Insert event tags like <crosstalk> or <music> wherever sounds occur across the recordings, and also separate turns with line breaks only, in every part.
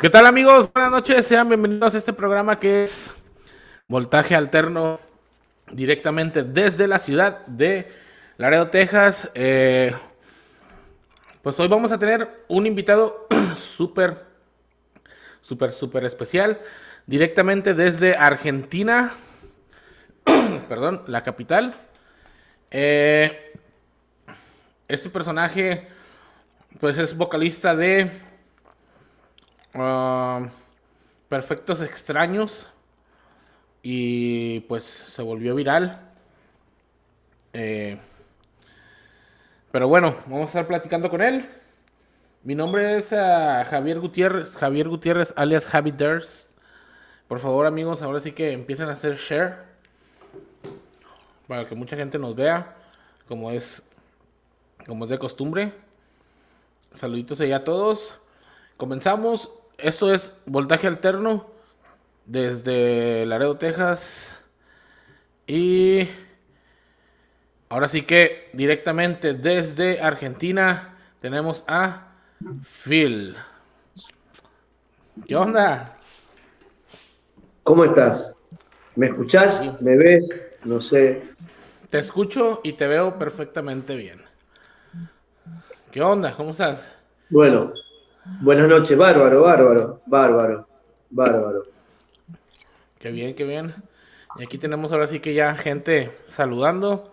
Qué tal amigos, buenas noches, sean bienvenidos a este programa que es Voltaje Alterno directamente desde la ciudad de Laredo, Texas. Eh, pues hoy vamos a tener un invitado <clears throat> súper, súper, súper especial directamente desde Argentina, <clears throat> perdón, la capital. Eh, este personaje pues es vocalista de Ah, perfectos extraños. Y pues se volvió viral. Eh, pero bueno, vamos a estar platicando con él. Mi nombre es ah, Javier Gutiérrez, Javier Gutiérrez alias Javi. Por favor, amigos, ahora sí que empiecen a hacer share para que mucha gente nos vea, como es como es de costumbre. Saluditos allá a todos. Comenzamos esto es voltaje alterno desde Laredo, Texas. Y ahora sí que directamente desde Argentina tenemos a Phil. ¿Qué onda?
¿Cómo estás? ¿Me escuchás? ¿Me ves? No sé.
Te escucho y te veo perfectamente bien. ¿Qué onda? ¿Cómo estás?
Bueno, Buenas noches, bárbaro, bárbaro, bárbaro, bárbaro.
Qué bien, qué bien. Y aquí tenemos ahora sí que ya gente saludando.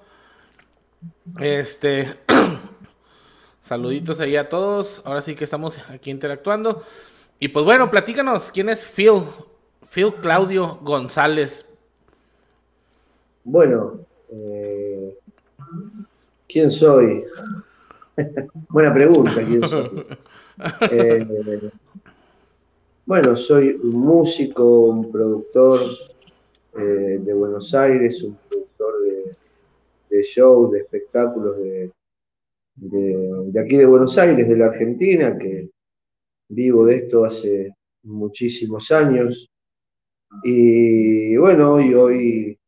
Este, <clears throat> saluditos ahí a todos. Ahora sí que estamos aquí interactuando. Y pues bueno, platícanos, ¿quién es Phil? Phil Claudio González.
Bueno, eh, ¿quién soy? <laughs> Buena pregunta, ¿quién soy? <laughs> Eh, bueno, soy un músico, un productor eh, de Buenos Aires, un productor de, shows, de espectáculos de, de, aquí de Buenos Aires, de la Argentina, que vivo de esto hace muchísimos años. Y bueno, y hoy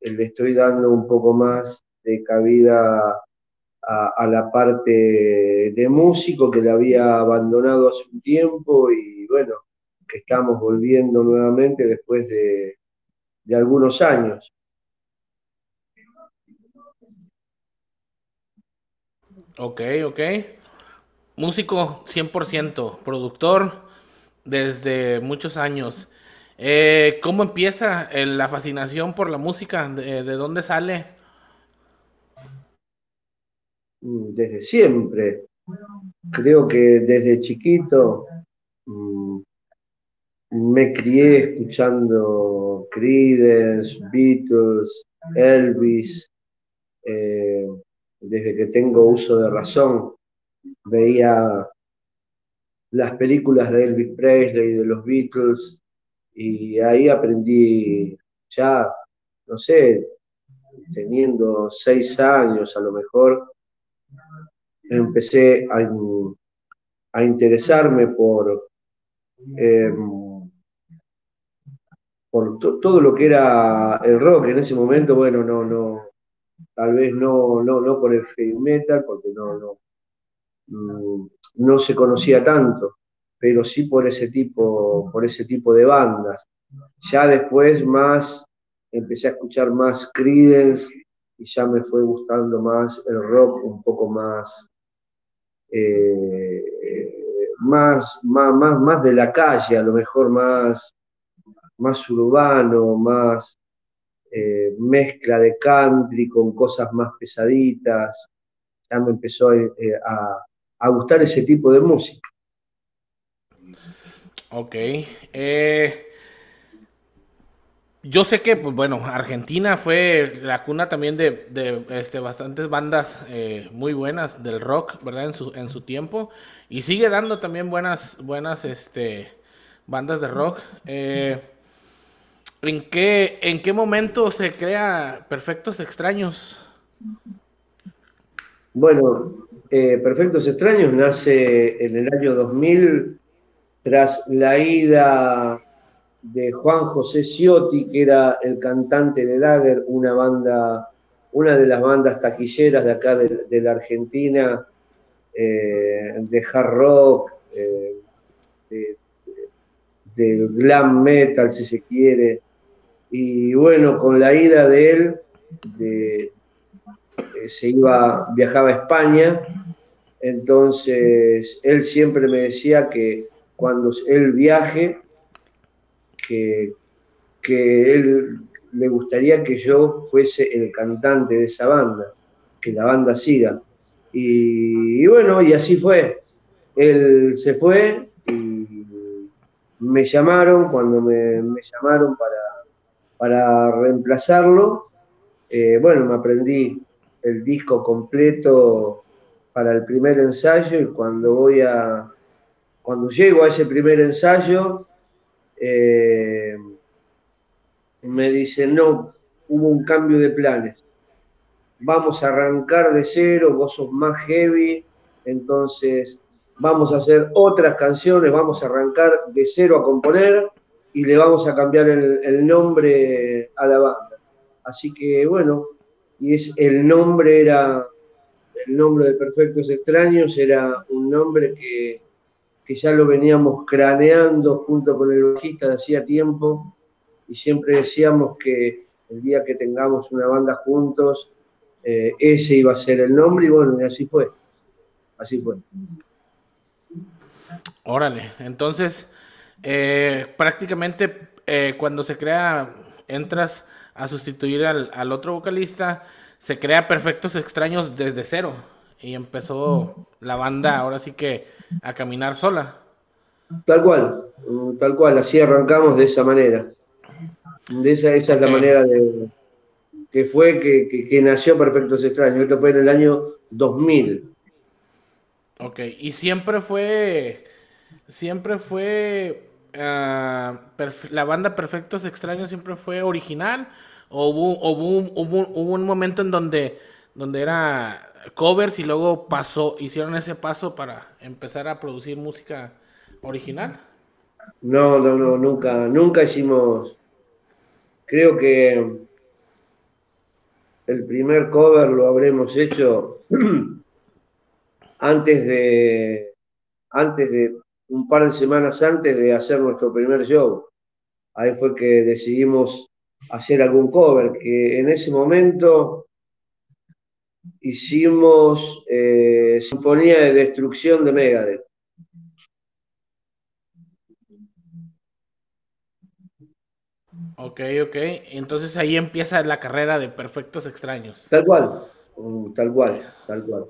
le estoy dando un poco más de cabida a, la parte de músico que la había abandonado hace un tiempo y bueno, que estamos volviendo nuevamente después de, algunos años.
Ok, ok. Músico 100%, productor desde muchos años. Eh, ¿Cómo empieza la fascinación por la música? ¿De, de dónde sale?
Mm, desde siempre. Creo que desde chiquito mm, me crié escuchando Creedence, Beatles, Elvis. Eh, desde que tengo uso de razón, veía las películas de Elvis Presley, de los Beatles, y ahí aprendí ya, no sé, teniendo seis años a lo mejor, empecé a, interesarme por, em, por todo lo que era el rock en ese momento, bueno, no, no, tal vez no, no, no por el heavy metal, porque no, no, mm, no se conocía tanto, pero sí por ese tipo, por ese tipo de bandas. Ya después más empecé a escuchar más Creedence y ya me fue gustando más el rock un poco más eh, más, más, más, de la calle, a lo mejor más, más urbano, más eh, mezcla de country con cosas más pesaditas. Ya me empezó eh, a, a gustar ese tipo de música.
Ok. Yo sé que, pues bueno, Argentina fue la cuna también de, este, bastantes bandas eh, muy buenas del rock, ¿verdad? En su, en su tiempo. Y sigue dando también buenas, buenas este, bandas de rock. Eh, ¿en, qué, ¿En qué momento se crea Perfectos Extraños?
Bueno, eh, Perfectos Extraños nace en el año 2000 tras la ida de Juan José Ciotti, que era el cantante de Dagger, una banda, una de las bandas taquilleras de acá de, la Argentina, eh, de hard rock, eh, del glam metal, si se quiere. Y bueno, con la ida de él, de, eh, se iba, viajaba a España, entonces él siempre me decía que cuando él viaje, que, que él le gustaría que yo fuese el cantante de esa banda, que la banda siga. Y, bueno, y así fue. Él se fue y me llamaron, cuando me, llamaron para, para reemplazarlo, eh, bueno, me aprendí el disco completo para el primer ensayo y cuando voy a, cuando llego a ese primer ensayo, eh, me dicen, no, hubo un cambio de planes. Vamos a arrancar de cero, vos sos más heavy, entonces vamos a hacer otras canciones, vamos a arrancar de cero a componer y le vamos a cambiar el, nombre a la banda. Así que bueno, y es el nombre era, el nombre de Perfectos Extraños era un nombre que, que ya lo veníamos craneando junto con el bajista de hacía tiempo y siempre decíamos que el día que tengamos una banda juntos, eh, ese iba a ser el nombre y bueno, y así fue. Así fue.
Órale, entonces eh, prácticamente eh, cuando se crea, entras a sustituir al, al, otro vocalista, se crea Perfectos Extraños desde cero y empezó la banda ahora sí que a caminar sola.
Tal cual, tal cual, así arrancamos de esa manera. De esa, esa es la manera de que fue que, nació Perfectos Extraños. Esto fue en el año 2000.
Ok, y siempre fue, siempre fue, ah, la banda Perfectos Extraños siempre fue original o hubo, hubo, hubo, un momento en donde, donde era covers y luego pasó, hicieron ese paso para empezar a producir música original.
No, no, no, nunca, nunca hicimos Creo que el primer cover lo habremos hecho <clears throat> antes de, antes de, un par de semanas antes de hacer nuestro primer show. Ahí fue que decidimos hacer algún cover, que en ese momento hicimos eh, Sinfonía de Destrucción de Megadeth.
Ok, ok. Entonces ahí empieza la carrera de Perfectos Extraños.
Tal cual, mm, tal cual, tal cual.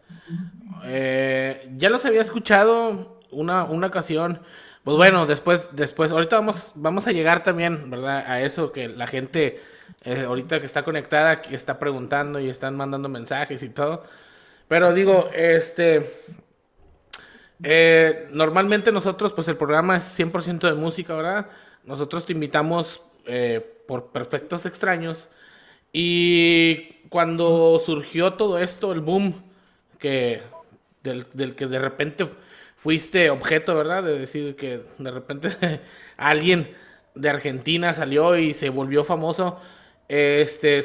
Eh, ya los había escuchado una, una ocasión. Pues bueno, después, después, ahorita vamos, vamos a llegar también, ¿verdad? A eso que la gente, eh, ahorita que está conectada, que está preguntando y están mandando mensajes y todo. Pero digo, este, eh, normalmente nosotros, pues el programa es 100% de música, ¿verdad? Nosotros te invitamos eh, por Perfectos Extraños. Y cuando surgió todo esto, el boom que del, que de repente fuiste objeto, ¿verdad? De decir que de repente <laughs> alguien de Argentina salió y se volvió famoso. Este,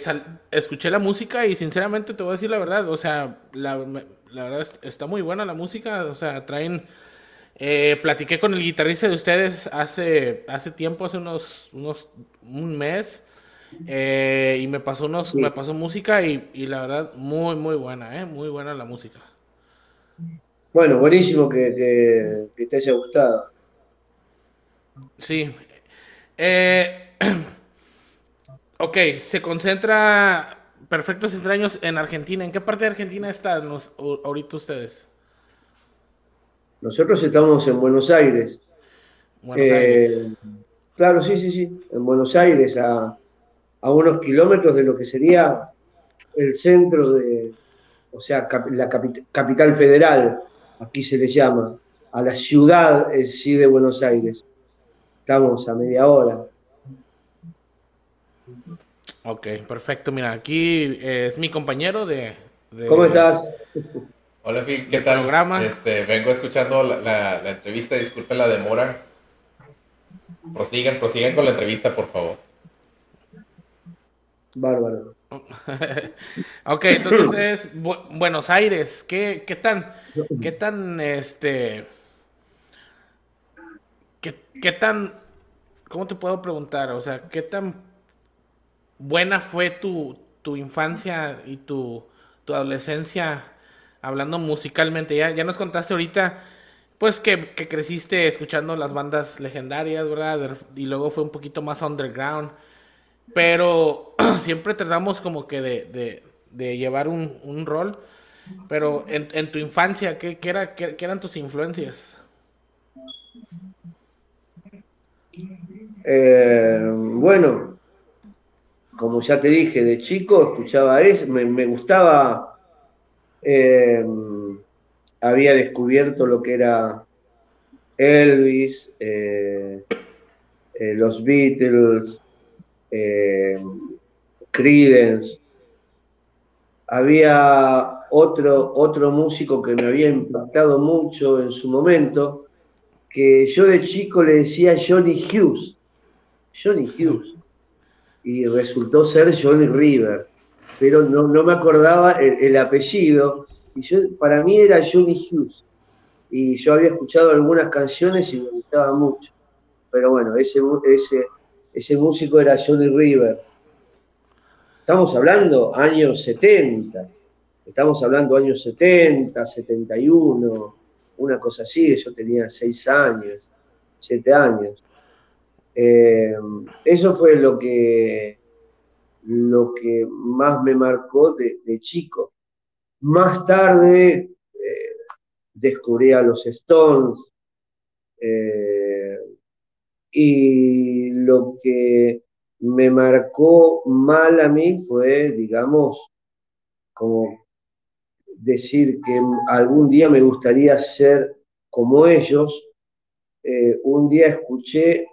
escuché la música y sinceramente te voy a decir la verdad, o sea, la, la verdad está muy buena la música, o sea, traen eh, platiqué con el guitarrista de ustedes hace, hace tiempo, hace unos, unos un mes, eh, y me pasó unos, me pasó música y, la verdad muy muy buena, eh, muy buena la música.
Bueno, buenísimo que, te haya gustado.
Sí. <clears throat> ok, se concentra Perfectos Extraños en Argentina. ¿En qué parte de Argentina están ahorita ustedes?
Nosotros estamos en Buenos Aires. Eh, claro, sí, sí, sí, en Buenos Aires, a, unos kilómetros de lo que sería el centro de, o sea, la capital federal, aquí se le llama, a la ciudad sí de Buenos Aires. Estamos a media hora.
Ok, perfecto. Mira, aquí es mi compañero de... de...
¿Cómo estás?
Hola Phil, ¿qué tal? Programa. Este, vengo escuchando la, la, entrevista, disculpe la demora. Prosigan, prosigan con la entrevista, por favor.
Bárbaro. <laughs>
ok, entonces Buenos Aires, ¿qué, qué tan, qué tan, este, ¿qué, tan, cómo te puedo preguntar? O sea, ¿qué tan buena fue tu, tu infancia y tu, tu adolescencia hablando musicalmente? Ya, ya nos contaste ahorita pues que, creciste escuchando las bandas legendarias, ¿verdad? Y luego fue un poquito más underground. Pero <clears throat> siempre tratamos como que de, llevar un, rol. Pero en, tu infancia, ¿qué, era, qué, eran tus influencias?
Eh, bueno, como ya te dije, de chico escuchaba eso, me, gustaba eh, había descubierto lo que era Elvis, eh, los Beatles, eh, Creedence. Había otro, otro músico que me había impactado mucho en su momento, que yo de chico le decía Johnny Hughes. Johnny Hughes. Y resultó ser Johnny River. Pero no, me acordaba el apellido y yo, para mí era Johnny Hughes. Y yo había escuchado algunas canciones y me gustaba mucho. Pero bueno, ese, ese, ese músico era Johnny River. Estamos hablando años 70. Estamos hablando años 70, 71, una cosa así. Yo tenía 6 años, 7 años. Eh, eso fue lo que, lo que más me marcó de, chico. Más tarde eh, descubrí a los Stones eh, y lo que me marcó mal a mí fue, digamos, como decir que algún día me gustaría ser como ellos. Eh, un día escuché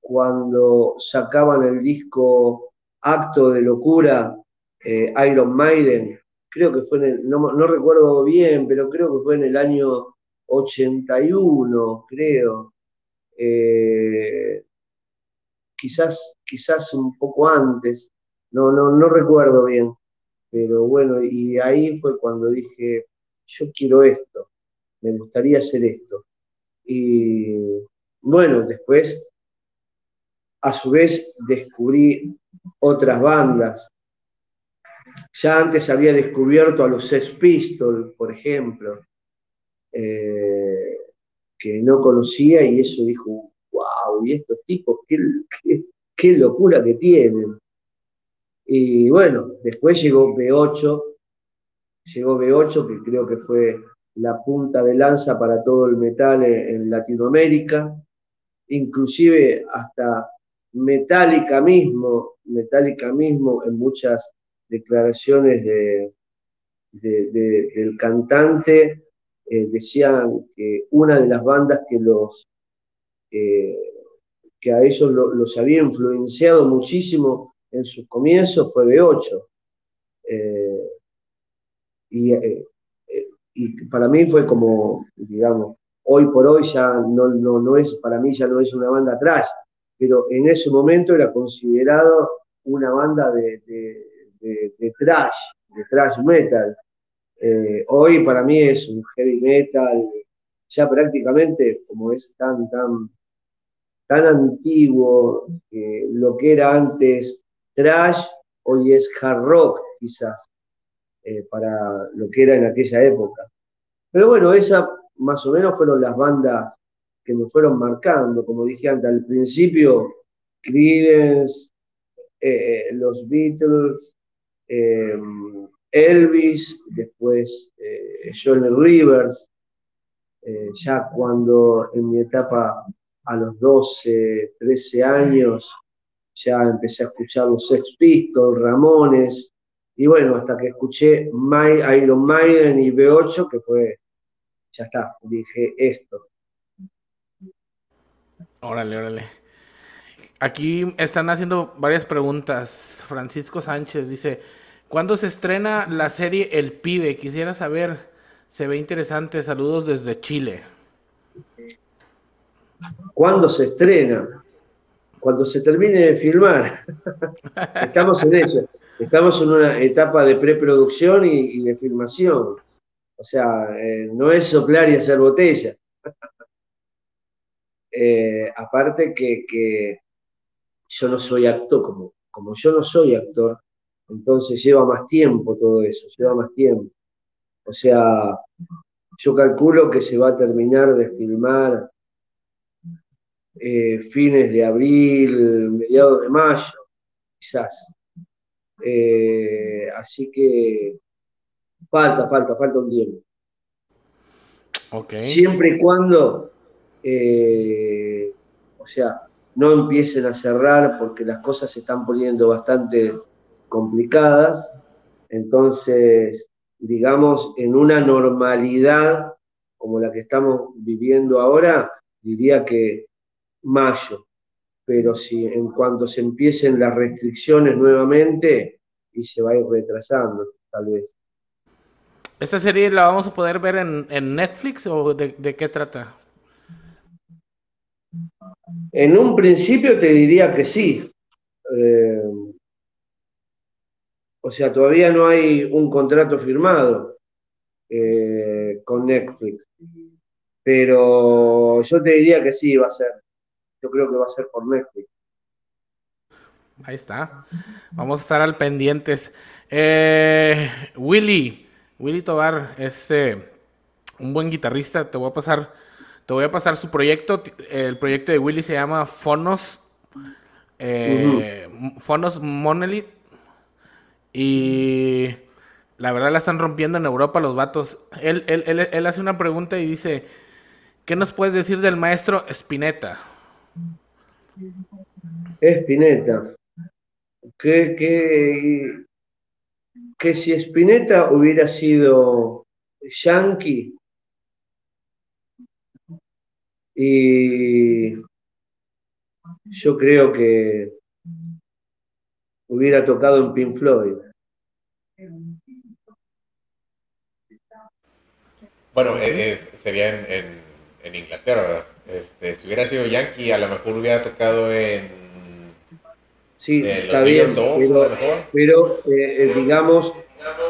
cuando sacaban el disco Acto de Locura, Iron Maiden, creo que fue en el, no, recuerdo bien, pero creo que fue en el año 81, creo. Eh, quizás, quizás un poco antes, no, no, no recuerdo bien, pero bueno, y ahí fue cuando dije, yo quiero esto, me gustaría hacer esto. Y bueno, después, a su vez, descubrí otras bandas, ya antes había descubierto a los Sex Pistols, por ejemplo, eh, que no conocía y eso dijo, wow, y estos tipos, qué, locura que tienen. Y bueno, después llegó B8, llegó B8, que creo que fue la punta de lanza para todo el metal en, Latinoamérica, inclusive hasta Metallica mismo, Metallica mismo en muchas declaraciones de, del cantante eh, decían que una de las bandas que los que a ellos los había influenciado muchísimo en sus comienzos fue B8. Eh, eh, y, para mí fue como, digamos, hoy por hoy ya no, no, no es, para mí ya no es una banda trash, pero en ese momento era considerado una banda de de, trash, de trash metal. Eh, hoy para mí es un heavy metal, ya prácticamente como es tan, tan, tan antiguo, lo que era antes trash, hoy es hard rock quizás, eh, para lo que era en aquella época. Pero bueno, esas más o menos fueron las bandas que me fueron marcando, como dije antes, al principio, Creedence, eh, los Beatles, eh, Elvis, después eh, Johnny Rivers, eh, ya cuando en mi etapa a los 12, 13 años, ya empecé a escuchar los Sex Pistols, Ramones, y bueno, hasta que escuché My, Iron Maiden y B8, que fue, ya está, dije esto.
Órale, órale. Aquí están haciendo varias preguntas. Francisco Sánchez dice, ¿cuándo se estrena la serie El Pibe? Quisiera saber, se ve interesante. Saludos desde Chile.
¿Cuándo se estrena? Cuando se termine de filmar. <laughs> Estamos en ello. Estamos en una etapa de preproducción y, de filmación. O sea, eh, no es soplar y hacer botella. <laughs> Eh, aparte que, yo no soy actor, como, como yo no soy actor, entonces lleva más tiempo todo eso, lleva más tiempo. O sea, yo calculo que se va a terminar de filmar eh, fines de abril, mediados de mayo, quizás. Eh, así que falta, falta, falta un tiempo. Siempre y cuando, eh, o sea, no empiecen a cerrar porque las cosas se están poniendo bastante complicadas. Entonces, digamos, en una normalidad como la que estamos viviendo ahora, diría que mayo. Pero si en cuanto se empiecen las restricciones nuevamente, y se va a ir retrasando, tal vez.
¿Esta serie la vamos a poder ver en, Netflix o de, qué trata?
En un principio te diría que sí. Eh, o sea, todavía no hay un contrato firmado eh, con Netflix. Pero yo te diría que sí, va a ser. Yo creo que va a ser por Netflix.
Ahí está. Vamos a estar al pendientes. Eh, Willy, Willy Tobar es eh, un buen guitarrista. Te voy a pasar, te voy a pasar su proyecto. El proyecto de Willy se llama Fonos, eh, Fonos Monolith. Y la verdad la están rompiendo en Europa los vatos. Él, él, él, él hace una pregunta y dice, ¿qué nos puedes decir del maestro Spinetta?
Spinetta que, que, si Spinetta hubiera sido yankee y yo creo que hubiera tocado en Pink Floyd.
Bueno, sería en, en, Inglaterra, Este, si hubiera sido Yankee, a lo mejor hubiera tocado en
Sí, está bien, pero, eh, eh, digamos,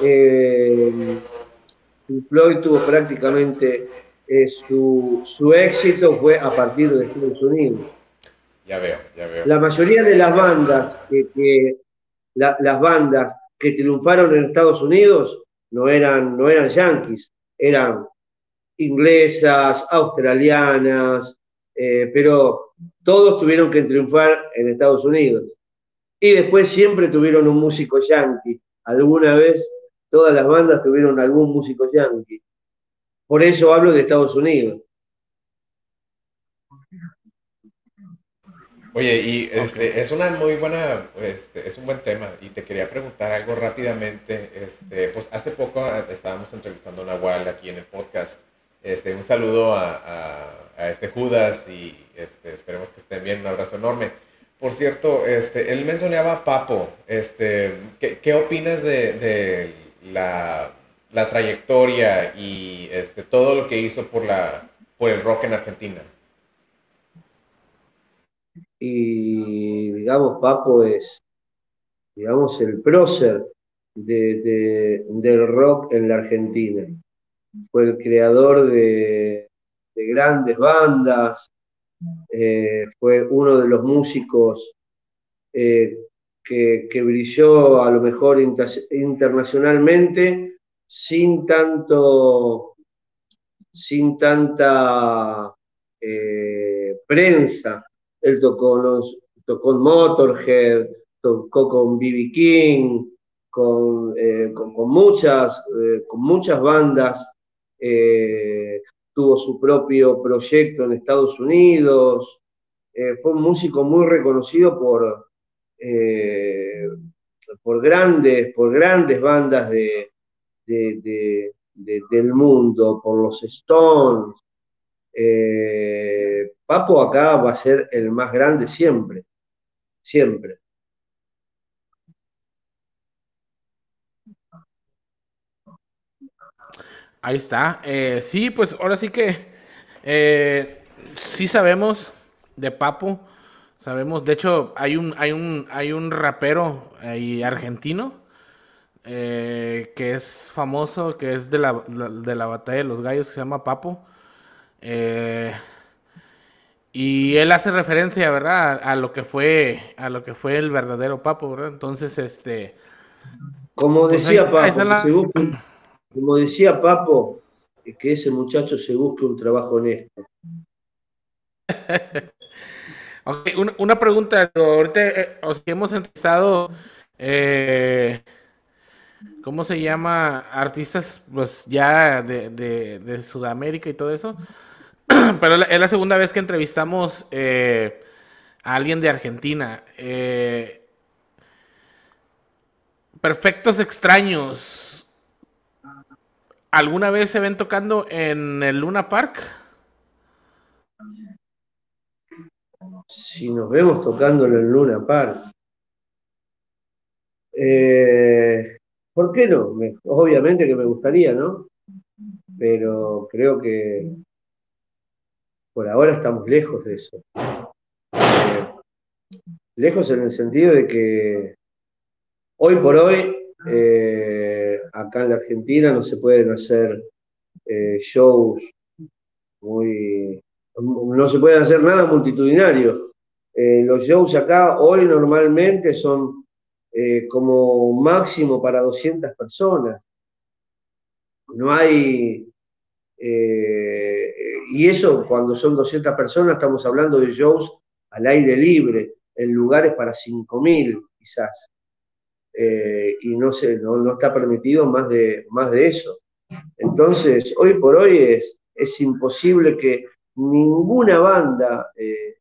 eh, Floyd tuvo prácticamente su, su, éxito fue a partir de Estados Unidos.
Ya veo, ya veo.
La mayoría de las bandas que, las bandas que triunfaron en Estados Unidos no eran, no eran yanquis, eran inglesas, australianas, pero todos tuvieron que triunfar en Estados Unidos. Y después siempre tuvieron un músico yankee. Alguna vez todas las bandas tuvieron algún músico yankee. Por eso hablo de Estados Unidos.
Oye, y este, es una muy buena, este, es un buen tema, y te quería preguntar algo rápidamente. Este, pues hace poco ah, estábamos entrevistando a Nahual aquí en el podcast. Este, un saludo a, a, este Judas y este, esperemos que estén bien, un abrazo enorme. Por cierto, este, él mencionaba Papo. Este, ¿qué, opinas de, la, trayectoria y este, todo lo que hizo por, la, por el rock en Argentina?
Y digamos, Papo es, digamos, el prócer de, del rock en la Argentina. Fue el creador de, de grandes bandas, eh, fue uno de los músicos eh, que, brilló a lo mejor internacionalmente sin tanto, sin tanta eh, prensa. Él tocó, los, tocó en Motorhead, tocó con B.B. King, con, con, muchas, con muchas bandas tuvo su propio proyecto en Estados Unidos, eh, fue un músico muy reconocido por, eh, por, grandes, por grandes bandas de, del mundo, por los Stones. Eh, Papo acá va a ser el más grande siempre, siempre.
Ahí está. Eh, sí, pues ahora sí que eh, sí sabemos de Papo. Sabemos, de hecho, hay un, hay un, hay un rapero ahí argentino eh, que es famoso, que es de la, de la batalla de los gallos, que se llama Papo. Y él hace referencia, ¿verdad? A, lo que fue, a lo que fue el verdadero Papo, ¿verdad? Entonces, este.
Como pues decía Papo, como decía Papo, que ese muchacho se busque un trabajo honesto. <laughs>
una, pregunta, ahorita eh, hemos empezado, eh, ¿cómo se llama? Artistas, pues ya de, Sudamérica y todo eso. <clears throat> Pero es la segunda vez que entrevistamos eh, a alguien de Argentina. Eh, perfectos extraños. ¿Alguna vez se ven tocando en el Luna Park?
Si nos vemos tocando en el Luna Park. Eh, ¿Por qué no? obviamente que me gustaría, ¿no? Pero creo que por ahora estamos lejos de eso. Eh, lejos en el sentido de que hoy por hoy, eh, acá en la Argentina no se pueden hacer eh, shows muy... No se puede hacer nada multitudinario. los shows acá hoy normalmente son como máximo para 200 personas. No hay y eso, cuando son 200 personas, estamos hablando de shows al aire libre, en lugares para 5.000 quizás. Eh, y no, sé, no, está permitido más de, más de eso. Entonces, hoy por hoy es, es imposible que ninguna banda eh,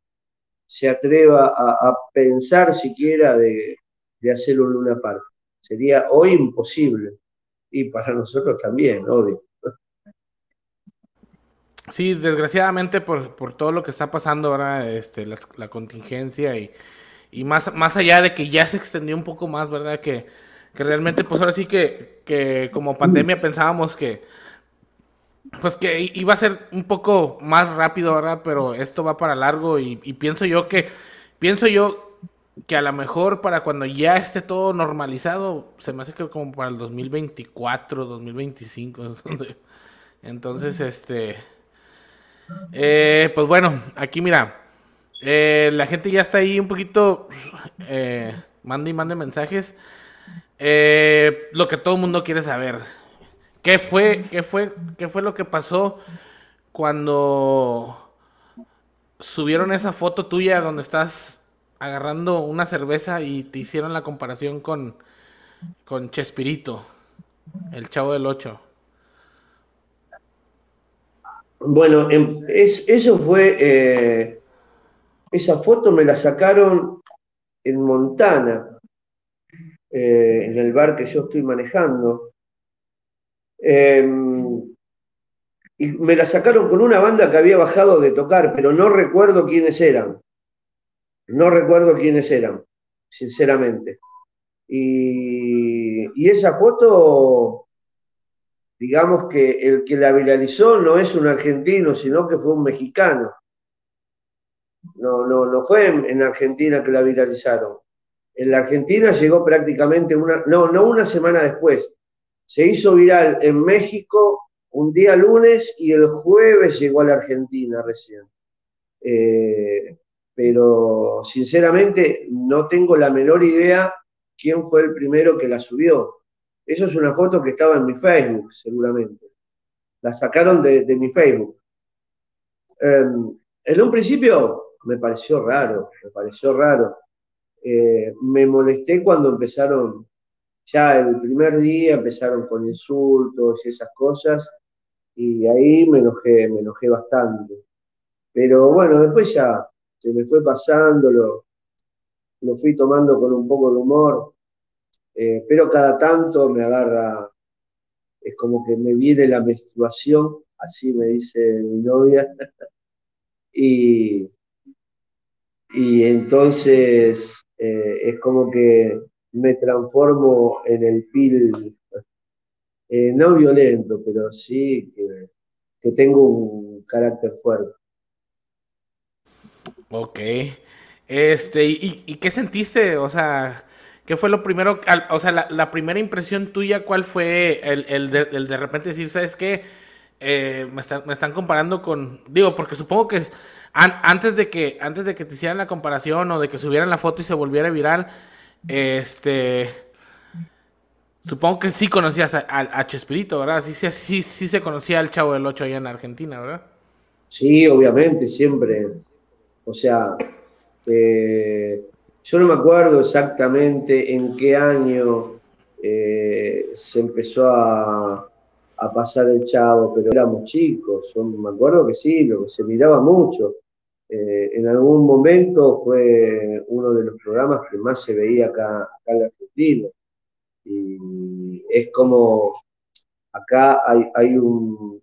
se atreva a, pensar siquiera de, de, hacer un Luna Park. Sería hoy imposible. Y para nosotros también, obvio.
Sí, desgraciadamente por, por, todo lo que está pasando ahora, este, la, contingencia y, y, más, más allá de que ya se extendió un poco más, ¿verdad? Que, que realmente, pues ahora sí que, que como pandemia pensábamos que, pues que iba a ser un poco más rápido, ¿verdad? Pero esto va para largo y, pienso yo que, pienso yo que a lo mejor para cuando ya esté todo normalizado, se me hace que como para el 2024, 2025, <laughs> entonces, este eh, pues bueno, aquí mira, eh, la gente ya está ahí un poquito, eh, mande y mande mensajes. Eh, lo que todo el mundo quiere saber. ¿Qué fue, qué fue, qué fue lo que pasó cuando subieron esa foto tuya donde estás agarrando una cerveza y te hicieron la comparación con, con Chespirito, el chavo del 8?
Bueno, em, eso fue, esa foto me la sacaron en Montana, eh, en el bar que yo estoy manejando. Em, y me la sacaron con una banda que había bajado de tocar, pero no recuerdo quiénes eran. No recuerdo quiénes eran, sinceramente. Y, y esa foto digamos que el que la viralizó no es un argentino, sino que fue un mexicano. No, no, no fue en, Argentina que la viralizaron. En la Argentina llegó prácticamente una, no, no una semana después. Se hizo viral en México un día lunes y el jueves llegó a la Argentina recién. Eh, pero sinceramente no tengo la menor idea quién fue el primero que la subió. Eso es una foto que estaba en mi Facebook, seguramente. La sacaron de, mi Facebook. Em, en un principio me pareció raro, me pareció raro. Eh, me molesté cuando empezaron, ya el primer día empezaron con insultos y esas cosas, y ahí me enojé, me enojé bastante. Pero bueno, después ya se me fue pasando, lo, fui tomando con un poco de humor eh, pero cada tanto me agarra, es como que me viene la menstruación, así me dice mi novia, <laughs> y, y entonces eh, es como que me transformo en el pil, eh, no violento, pero sí que, que tengo un carácter fuerte.
Ok. Este, ¿y, ¿y, qué sentiste? O sea, ¿Qué fue lo primero, o sea, la, primera impresión tuya, cuál fue el, de, repente decir, ¿sabes qué? Eh, me, están, comparando con, digo, porque supongo que antes de que antes de que te hicieran la comparación o de que subieran la foto y se volviera viral, este, supongo que sí conocías a, Chespirito, ¿verdad? Sí, sí, sí, sí se conocía al Chavo del Ocho allá en Argentina, ¿verdad?
Sí, obviamente, siempre. O sea, eh, yo no me acuerdo exactamente en qué año eh, se empezó a, pasar el chavo, pero éramos chicos. Yo me acuerdo que sí, lo se miraba mucho. Eh, en algún momento fue uno de los programas que más se veía acá, acá en Argentina. Y es como, acá hay, un,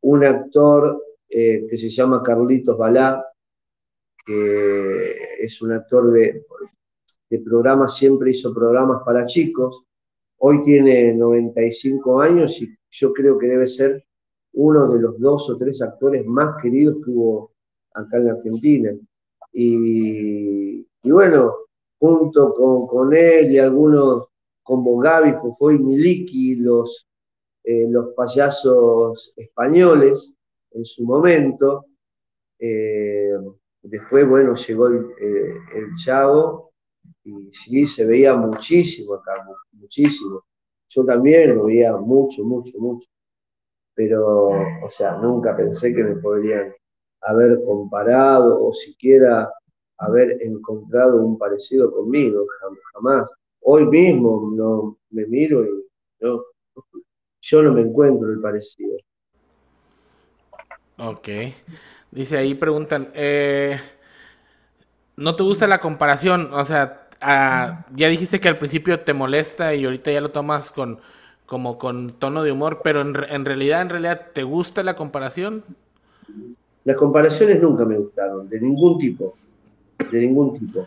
un actor que se llama Carlitos Balá, que es un actor de, de programas, siempre hizo programas para chicos. Hoy tiene 95 años y yo creo que debe ser uno de los dos o tres actores más queridos que hubo acá en la Argentina. Y, bueno, junto con, él y algunos como Gaby, Fufo y Miliki, los, eh, los payasos españoles en su momento, eh, Después, bueno, llegó el, eh, el Chavo y sí, se veía muchísimo acá, muchísimo. Yo también lo veía mucho, mucho, mucho. Pero, o sea, nunca pensé que me podrían haber comparado o siquiera haber encontrado un parecido conmigo, jamás. Hoy mismo no me miro y yo no me encuentro el parecido.
Ok. Dice ahí, preguntan, eh, ¿no te gusta la comparación? O sea, ah, ya dijiste que al principio te molesta y ahorita ya lo tomas con como con tono de humor, pero en, realidad, en realidad, ¿te gusta la comparación?
Las comparaciones nunca me gustaron, de ningún tipo, de ningún tipo,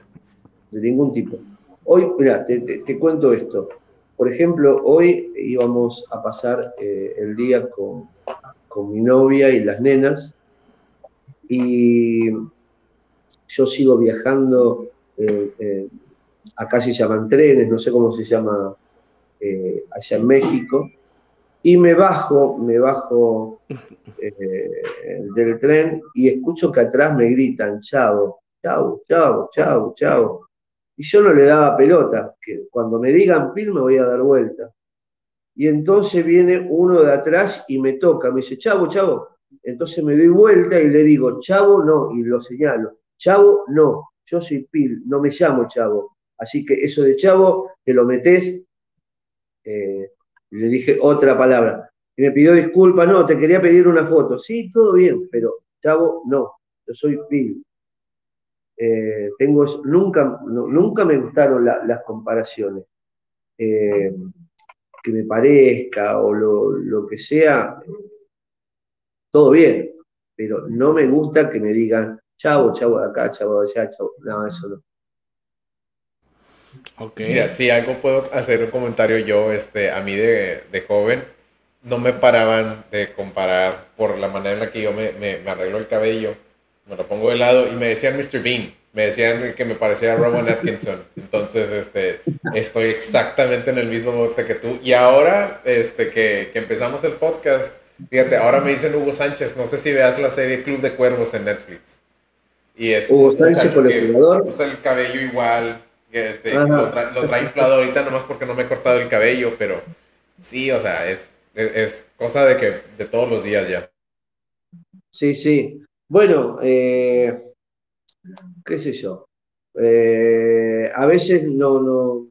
de ningún tipo. Hoy, mira, te, cuento esto. Por ejemplo, hoy íbamos a pasar eh, el día con, con mi novia y las nenas y yo sigo viajando, eh, eh, acá se llaman trenes, no sé cómo se llama eh, allá en México, y me bajo, me bajo del tren y escucho que atrás me gritan, chavo, chavo, chavo, chavo, chavo. Y yo no le daba pelota, que cuando me digan pil me voy a dar vuelta. Y entonces viene uno de atrás y me toca, me dice, chavo, chavo, entonces me doy vuelta y le digo, chavo, no, y lo señalo. Chavo, no, yo soy Pil, no me llamo chavo. Así que eso de chavo, te lo metes, eh, le dije otra palabra. Y me pidió disculpas, no, te quería pedir una foto. Sí, todo bien, pero chavo, no, yo soy Pil. Eh, tengo, nunca, nunca me gustaron las comparaciones. Eh, que me parezca o lo, lo que sea, todo bien, pero no me gusta que me digan, chavo, chavo de acá, chavo de allá, chavo. No, eso no.
Ok. Mira, si algo puedo hacer un comentario yo, este, a mí de, de, joven, no me paraban de comparar por la manera en la que yo me, me, arreglo el cabello, me lo pongo de lado y me decían Mr. Bean, me decían que me parecía Rowan Atkinson. Entonces, este, estoy exactamente en el mismo bote que tú. Y ahora, este, que, que empezamos el podcast, Fíjate, ahora me dicen Hugo Sánchez, no sé si veas la serie Club de Cuervos en Netflix. Y es
Hugo Sánchez con el
Usa el cabello igual, que este, lo, trae inflado ahorita nomás porque no me he cortado el cabello, pero sí, o sea, es, es, cosa de que de todos los días ya.
Sí, sí. Bueno, eh, qué sé yo. Eh, a veces no, no,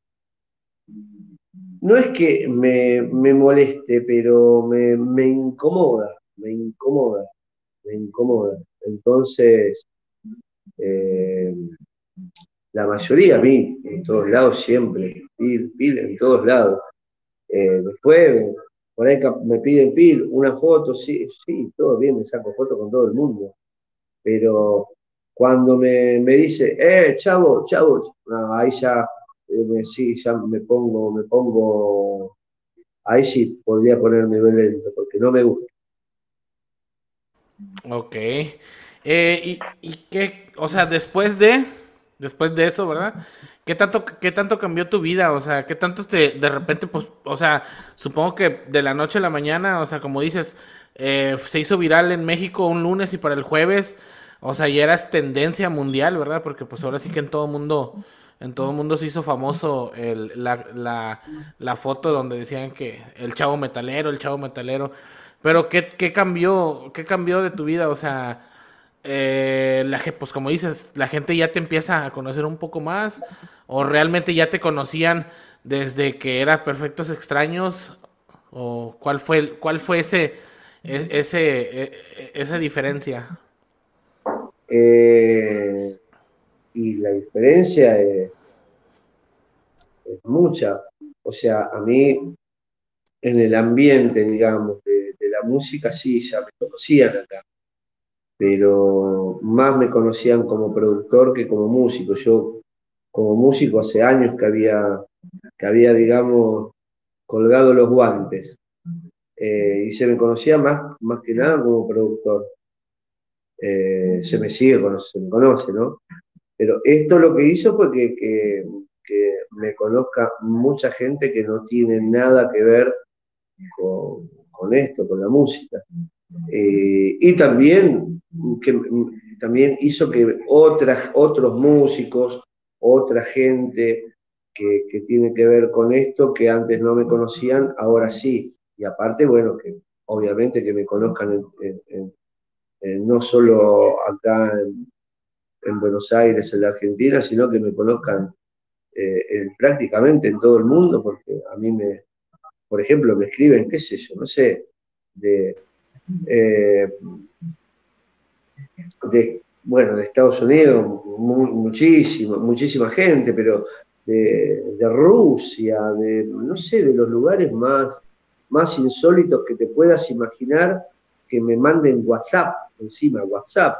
no es que me, moleste, pero me, incomoda, me incomoda, me incomoda. Entonces, eh, la mayoría mí, en todos lados siempre, pil, pil en todos lados. Eh, después, por ahí me piden pil, una foto, sí, sí, todo bien, me saco foto con todo el mundo. Pero cuando me, me dice, eh, chavo, chavo, ahí ya eh, sí, ya me pongo, me pongo, ahí sí podría ponerme violento, porque no me gusta.
Ok. Eh, y, y, qué, o sea, después de, después de eso, ¿verdad? ¿Qué tanto, qué tanto cambió tu vida? O sea, ¿qué tanto te, de repente, pues, o sea, supongo que de la noche a la mañana, o sea, como dices, eh, se hizo viral en México un lunes y para el jueves, o sea, ya eras tendencia mundial, ¿verdad? Porque pues ahora sí que en todo mundo, en todo mundo se hizo famoso el, la, la, la, foto donde decían que el chavo metalero, el chavo metalero. Pero ¿qué, qué cambió? ¿Qué cambió de tu vida? O sea, eh, la, pues como dices, la gente ya te empieza a conocer un poco más o realmente ya te conocían desde que era Perfectos Extraños o cuál fue cuál fue ese e, ese e, e, esa diferencia.
Eh, y la diferencia es, mucha. O sea a mí en el ambiente digamos de, de la música sí ya me conocían acá pero más me conocían como productor que como músico. Yo como músico hace años que había, que había digamos, colgado los guantes. Eh, y se me conocía más, más que nada como productor. Eh, se me sigue, se me conoce, ¿no? Pero esto lo que hizo fue que, que, me conozca mucha gente que no tiene nada que ver con esto, con la música. Eh, y también, que, también hizo que otras, otros músicos, otra gente que, que, tiene que ver con esto, que antes no me conocían, ahora sí. Y aparte, bueno, que obviamente que me conozcan no solo acá en, Buenos Aires, en la Argentina, sino que me conozcan eh, prácticamente en todo el mundo, porque a mí me, por ejemplo, me escriben, qué sé yo, no sé, de eh, de, bueno, de Estados Unidos, muchísimo, muchísima gente, pero de, Rusia, de, no sé, de los lugares más, más insólitos que te puedas imaginar, que me manden WhatsApp, encima WhatsApp.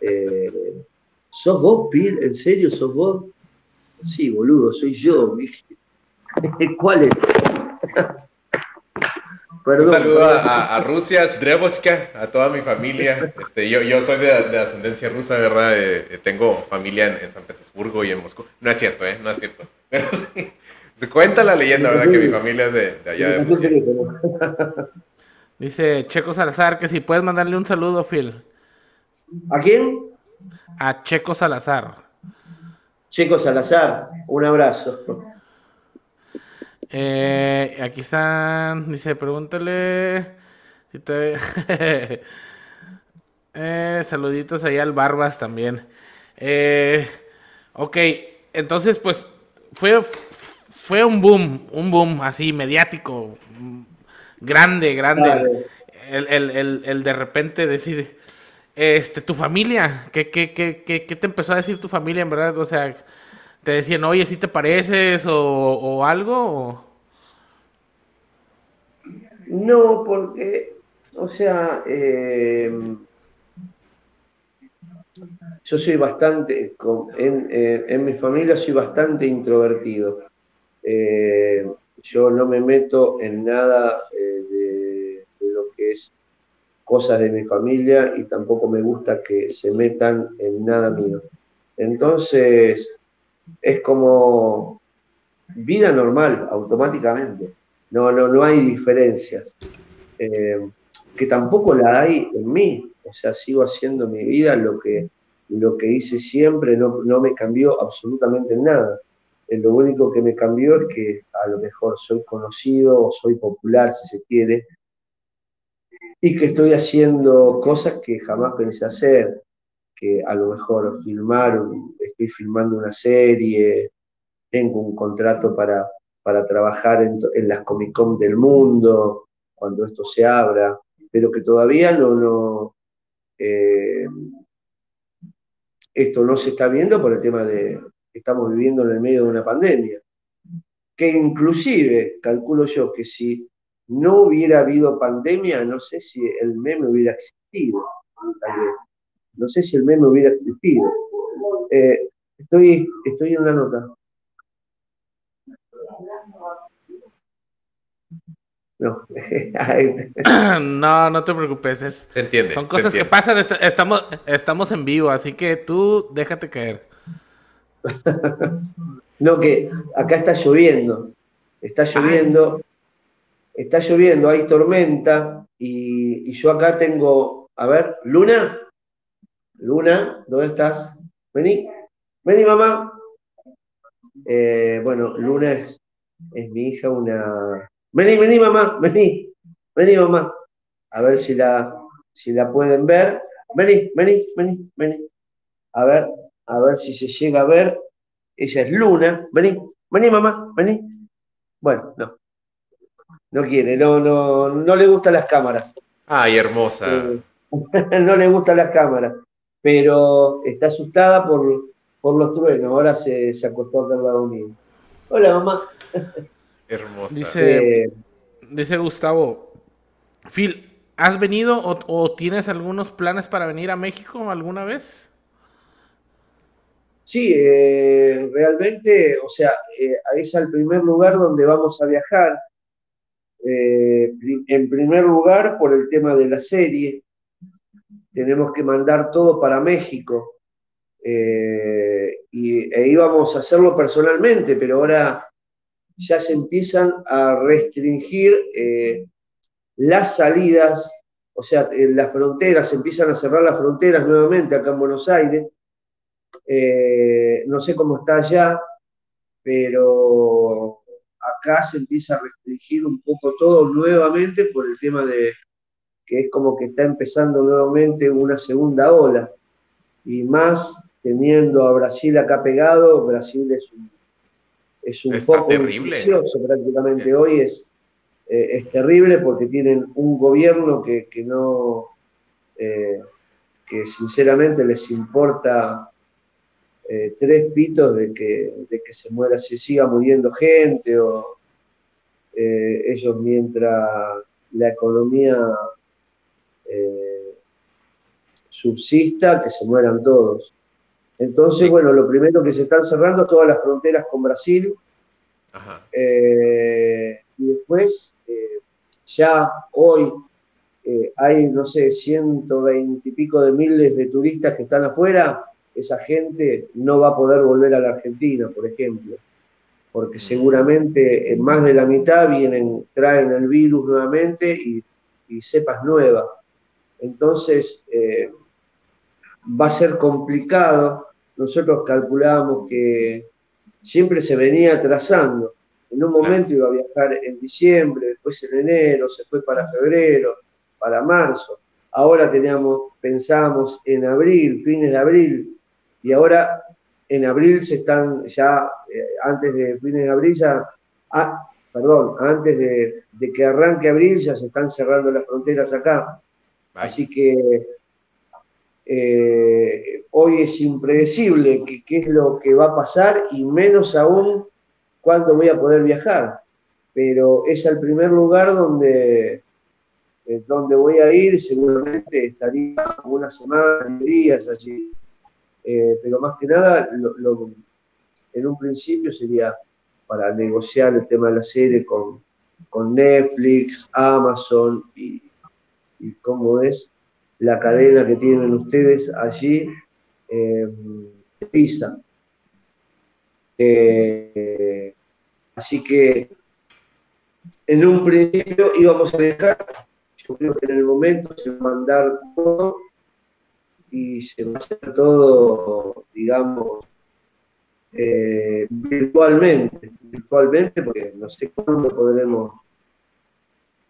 Eh, ¿Sos vos, Pil? ¿En serio sos vos? Sí, boludo, soy yo. <laughs> ¿Cuál es?
Un saludo a, Rusia, Sdrebochka, a toda mi familia. <laughs> Este, yo, yo soy de, ascendencia rusa, ¿verdad? Eh, eh, tengo familia en, San Petersburgo y en Moscú. No es cierto, ¿eh? No es cierto. <laughs> Pero sí, se cuenta la leyenda, ¿verdad? Que mi familia es de, allá de Rusia. <laughs>
Dice Checo Salazar que si puedes mandarle un saludo, Phil.
¿A quién?
A Checo Salazar.
Checo Salazar, un abrazo.
Eh, aquí están, dice, pregúntale si te... <laughs> eh, saluditos ahí al Barbas también. Eh, ok, entonces pues fue, fue un boom, un boom así mediático, grande, grande. El, el, el, el, de repente decir, este, tu familia, ¿qué, qué, qué, qué, te empezó a decir tu familia en verdad? O sea, te decían, oye, si te pareces o, algo?
No, porque, o sea, eh, yo soy bastante, en, en, mi familia soy bastante introvertido. Eh, yo no me meto en nada eh, de, de, lo que es cosas de mi familia y tampoco me gusta que se metan en nada mío. Entonces, es como vida normal, automáticamente. No, no, no hay diferencias. Eh, que tampoco la hay en mí. O sea, sigo haciendo mi vida, lo que, lo que hice siempre no, no me cambió absolutamente nada. Eh, lo único que me cambió es que a lo mejor soy conocido o soy popular, si se quiere, y que estoy haciendo cosas que jamás pensé hacer, que a lo mejor filmar, estoy filmando una serie, tengo un contrato para, para trabajar en, las Comic Con del mundo, cuando esto se abra, pero que todavía no, no eh, esto no se está viendo por el tema de que estamos viviendo en el medio de una pandemia. Que inclusive, calculo yo, que si no hubiera habido pandemia, no sé si el meme hubiera existido, tal vez. No sé si el meme hubiera existido. Eh, estoy, estoy en una nota.
No. <laughs> no, no te preocupes.
se entiende.
Son cosas que pasan. estamos, estamos en vivo, así que tú déjate caer. <laughs>
no, que acá está lloviendo. Está lloviendo. Está lloviendo, hay tormenta. Y, yo acá tengo. A ver, Luna. Luna, ¿dónde estás? Vení. Vení, mamá. Eh, bueno, Luna es, es mi hija, una. Vení, vení, mamá. Vení. Vení, mamá. A ver si la, si la pueden ver. Vení, vení, vení, vení. A ver, a ver si se llega a ver. Ella es Luna. Vení, vení, mamá, vení. Bueno, no. No quiere, no, no, no le gustan las cámaras.
Ay, hermosa. Eh, <laughs>
no le gustan las cámaras. Pero está asustada por, los truenos. Ahora se, se acostó a lado mío. Hola, mamá. <laughs>
Hermosa. Dice, eh, dice Gustavo, Phil, ¿has venido o, tienes algunos planes para venir a México alguna vez?
Sí, eh, realmente, o sea, eh, es el primer lugar donde vamos a viajar. Eh, en primer lugar, por el tema de la serie, tenemos que mandar todo para México. y, e íbamos a hacerlo personalmente, pero ahora ya se empiezan a restringir las salidas, o sea, las fronteras, se empiezan a cerrar las fronteras nuevamente acá en Buenos Aires. Eh, no sé cómo está allá, pero acá se empieza a restringir un poco todo nuevamente por el tema de que es como que está empezando nuevamente una segunda ola. Y más teniendo a Brasil acá pegado, Brasil es un, es un poco terrible. prácticamente hoy, es, eh, es terrible porque tienen un gobierno que, no, eh, que sinceramente les importa eh, tres pitos de que, de que se muera, se siga muriendo gente o ellos mientras la economía subsista, que se mueran todos. Entonces, bueno, lo primero que se están cerrando todas las fronteras con Brasil. y después ya hoy eh, hay, no sé, 120 y pico de miles de turistas que están afuera, esa gente no va a poder volver a la Argentina, por ejemplo, porque seguramente en más de la mitad vienen, traen el virus nuevamente y, cepas nuevas. Entonces, eh, va a ser complicado. Nosotros calculábamos que siempre se venía atrasando. En un momento iba a viajar en diciembre, después en enero, se fue para febrero, para marzo. Ahora teníamos, pensábamos en abril, fines de abril, y ahora en abril se están ya, eh, antes de fines de abril ya, ah, perdón, antes de, que arranque abril ya se están cerrando las fronteras acá. Así que eh, hoy es impredecible qué es lo que va a pasar y menos aún cuándo voy a poder viajar, pero es el primer lugar donde, eh, donde voy a ir, seguramente estaría una semana, días allí, eh, pero más que nada, en un principio sería para negociar el tema de la serie con, Netflix, Amazon y, y cómo es la cadena que tienen ustedes allí, eh, PISA. Eh, Así que en un principio íbamos a dejar, yo creo que en el momento se va a mandar todo y se va a hacer todo, digamos, eh, virtualmente, virtualmente, porque no sé cuándo podremos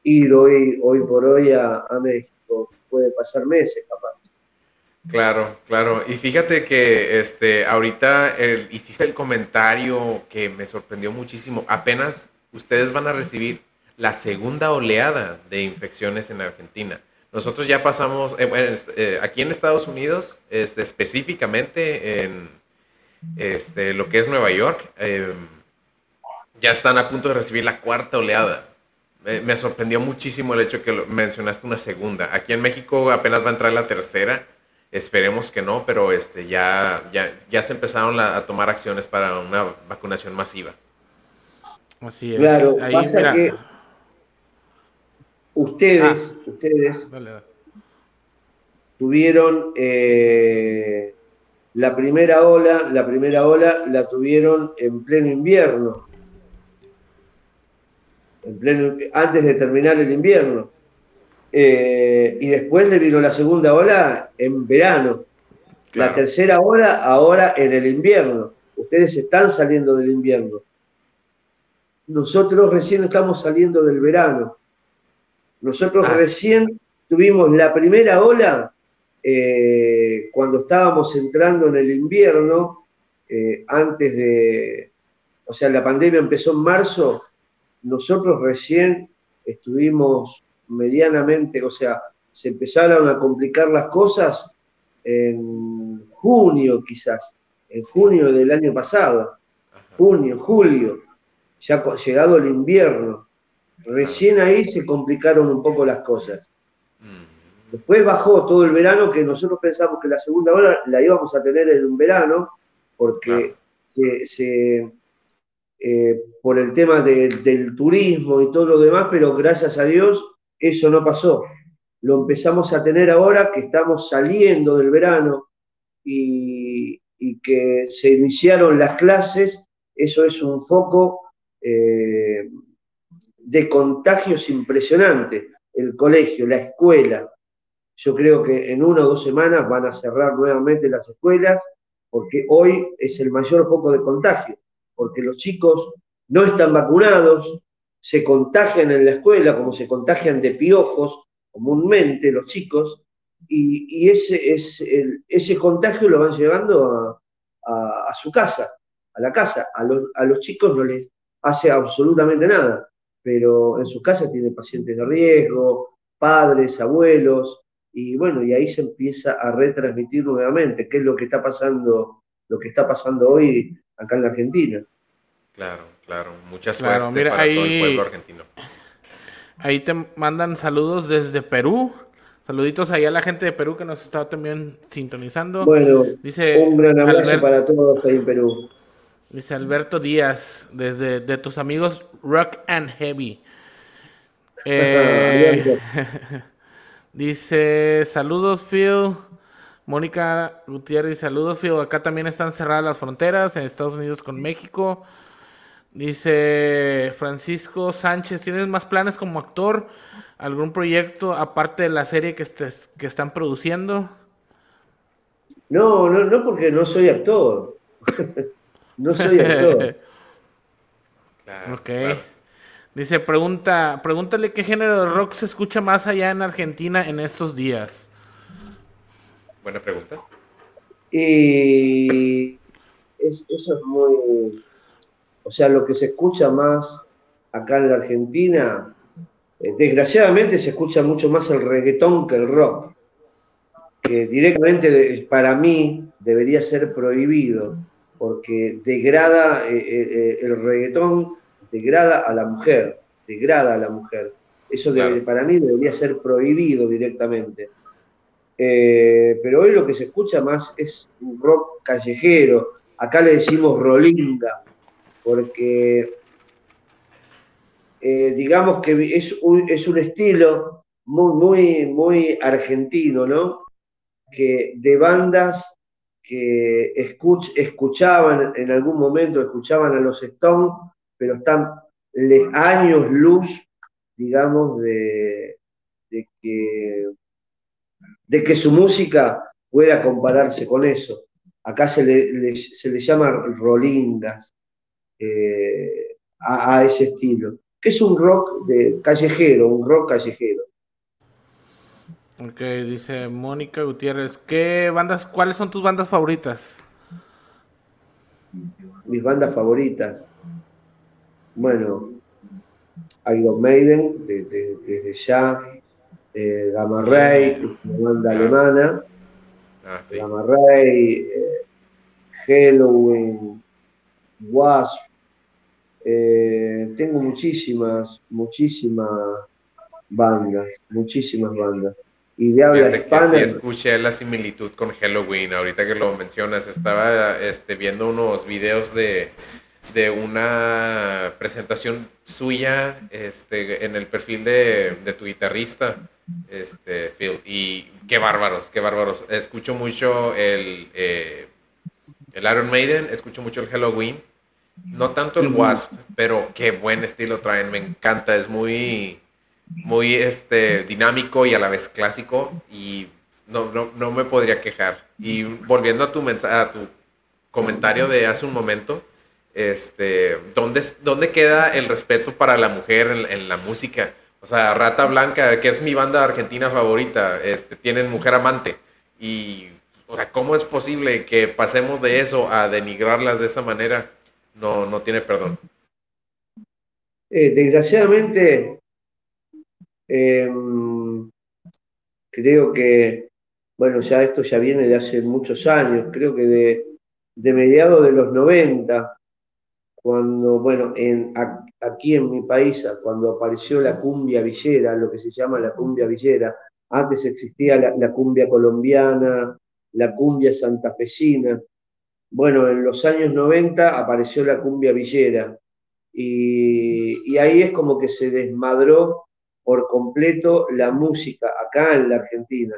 ir hoy, hoy por hoy a, México, puede pasar meses capaz.
Claro, claro. Y fíjate que este, ahorita hiciste el comentario que me sorprendió muchísimo. Apenas ustedes van a recibir la segunda oleada de infecciones en Argentina. Nosotros ya pasamos, eh, eh, aquí en Estados Unidos, este, específicamente en este, lo que es Nueva York, em, ya están a punto de recibir la cuarta oleada. Me sorprendió muchísimo el hecho que mencionaste una segunda. Aquí en México apenas va a entrar la tercera Esperemos que no, pero este, ya, ya, se empezaron a tomar acciones para una vacunación masiva.
Así es. Claro, pasa que ustedes, ah. ustedes tuvieron eh, la primera ola, la primera ola la tuvieron en pleno invierno, en pleno, antes de terminar el invierno. Eh, y después le vino la segunda ola en verano. La tercera ola ahora en el invierno. Ustedes están saliendo del invierno. Nosotros recién estamos saliendo del verano. Nosotros ah, recién tuvimos la primera ola eh, cuando estábamos entrando en el invierno, eh, antes de, o sea, la pandemia empezó en marzo, nosotros recién estuvimos medianamente, o sea, se empezaron a complicar las cosas en junio quizás, en junio del año pasado, junio, julio, ya llegado el invierno. Recién ahí se complicaron un poco las cosas. Después bajó todo el verano, que nosotros pensamos que la segunda hora la íbamos a tener en un verano, porque se, eh, por el tema del turismo y todo lo demás, pero gracias a Dios eso no pasó. Lo empezamos a tener ahora que estamos saliendo del verano y, que se iniciaron las clases, eso es un foco eh, de contagios impresionante. El colegio, la escuela. Yo creo que en una o dos semanas van a cerrar nuevamente las escuelas porque hoy es el mayor foco de contagio, porque los chicos no están vacunados, se contagian en la escuela, como se contagian de piojos comúnmente los chicos, y, ese, es ese contagio lo van llevando a, su casa, a la casa. A, a, los chicos no les hace absolutamente nada, pero en su casa tienen pacientes de riesgo, padres, abuelos, y bueno, y ahí se empieza a retransmitir nuevamente, qué es lo que está pasando, lo que está pasando hoy acá en la Argentina.
Claro. Claro, mucha suerte para todo el pueblo argentino.
Ahí te mandan saludos desde Perú. Saluditos ahí a la gente de Perú que nos está también sintonizando.
Bueno, dice un gran abrazo para todos ahí en Perú.
Dice Alberto Díaz, desde de tus amigos Rock and Heavy. <laughs> Eh, <laughs> dice, saludos Phil. Mónica Gutiérrez, saludos Phil. Acá también están cerradas las fronteras en Estados Unidos con México. Dice Francisco Sánchez, ¿tienes más planes como actor? ¿Algún proyecto aparte de la serie que, estés, que están produciendo?
No, no, no porque no soy actor. <laughs> no soy actor.
ok. Dice, pregunta, pregúntale qué género de rock se escucha más allá en Argentina en estos días.
Buena pregunta.
Y eso es muy o sea, lo que se escucha más acá en la Argentina, eh, desgraciadamente se escucha mucho más el reggaetón que el rock, que directamente para mí debería ser prohibido, porque degrada eh, eh, el reggaetón, degrada a la mujer, degrada a la mujer. Eso para mí debería ser prohibido directamente. Pero hoy lo que se escucha más es un rock callejero. Acá le decimos rolinga, porque eh, digamos que es un, es un estilo muy, muy, muy argentino, ¿no? Que de bandas que escuchaban en algún momento, escuchaban a los Stones, pero están años luz, digamos, de, que, de que su música pueda compararse con eso. Acá se le, se le llama rolingas, eh, a, ese estilo, que es un rock de callejero, un rock callejero.
Ok, dice Mónica Gutiérrez, ¿qué bandas, cuáles son tus bandas favoritas?
Mis bandas favoritas. Bueno, Iron Maiden, desde ya, eh, Gamma Ray, una banda alemana, ah, Gamma Ray, eh, Halloween, Wasp, eh, tengo muchísimas, muchísimas bandas, muchísimas bandas. Y de habla hispana.
sí escuché la similitud con Halloween, ahorita que lo mencionas, estaba este, viendo unos videos de, de una presentación suya este, en el perfil de, de tu guitarrista, este, Phil, y qué bárbaros, qué bárbaros. Escucho mucho el, eh, el Iron Maiden, escucho mucho el Halloween. No tanto el Wasp, pero qué buen estilo traen, me encanta, es muy, muy este, dinámico y a la vez clásico y no, no, no me podría quejar. Y volviendo a tu, a tu comentario de hace un momento, este, ¿dónde, ¿dónde queda el respeto para la mujer en, la música? O sea, Rata Blanca, que es mi banda argentina favorita, este, tienen mujer amante. Y, o sea, ¿cómo es posible que pasemos de eso a denigrarlas de esa manera? No, no tiene perdón.
Eh, desgraciadamente, eh, creo que, bueno, ya esto ya viene de hace muchos años, creo que de, de mediados de los 90, cuando, bueno, en, aquí en mi país, cuando apareció la cumbia villera, lo que se llama la cumbia villera, antes existía la, cumbia colombiana, la cumbia santafesina. Bueno, en los años 90 apareció la cumbia villera y, y ahí es como que se desmadró por completo la música acá en la Argentina.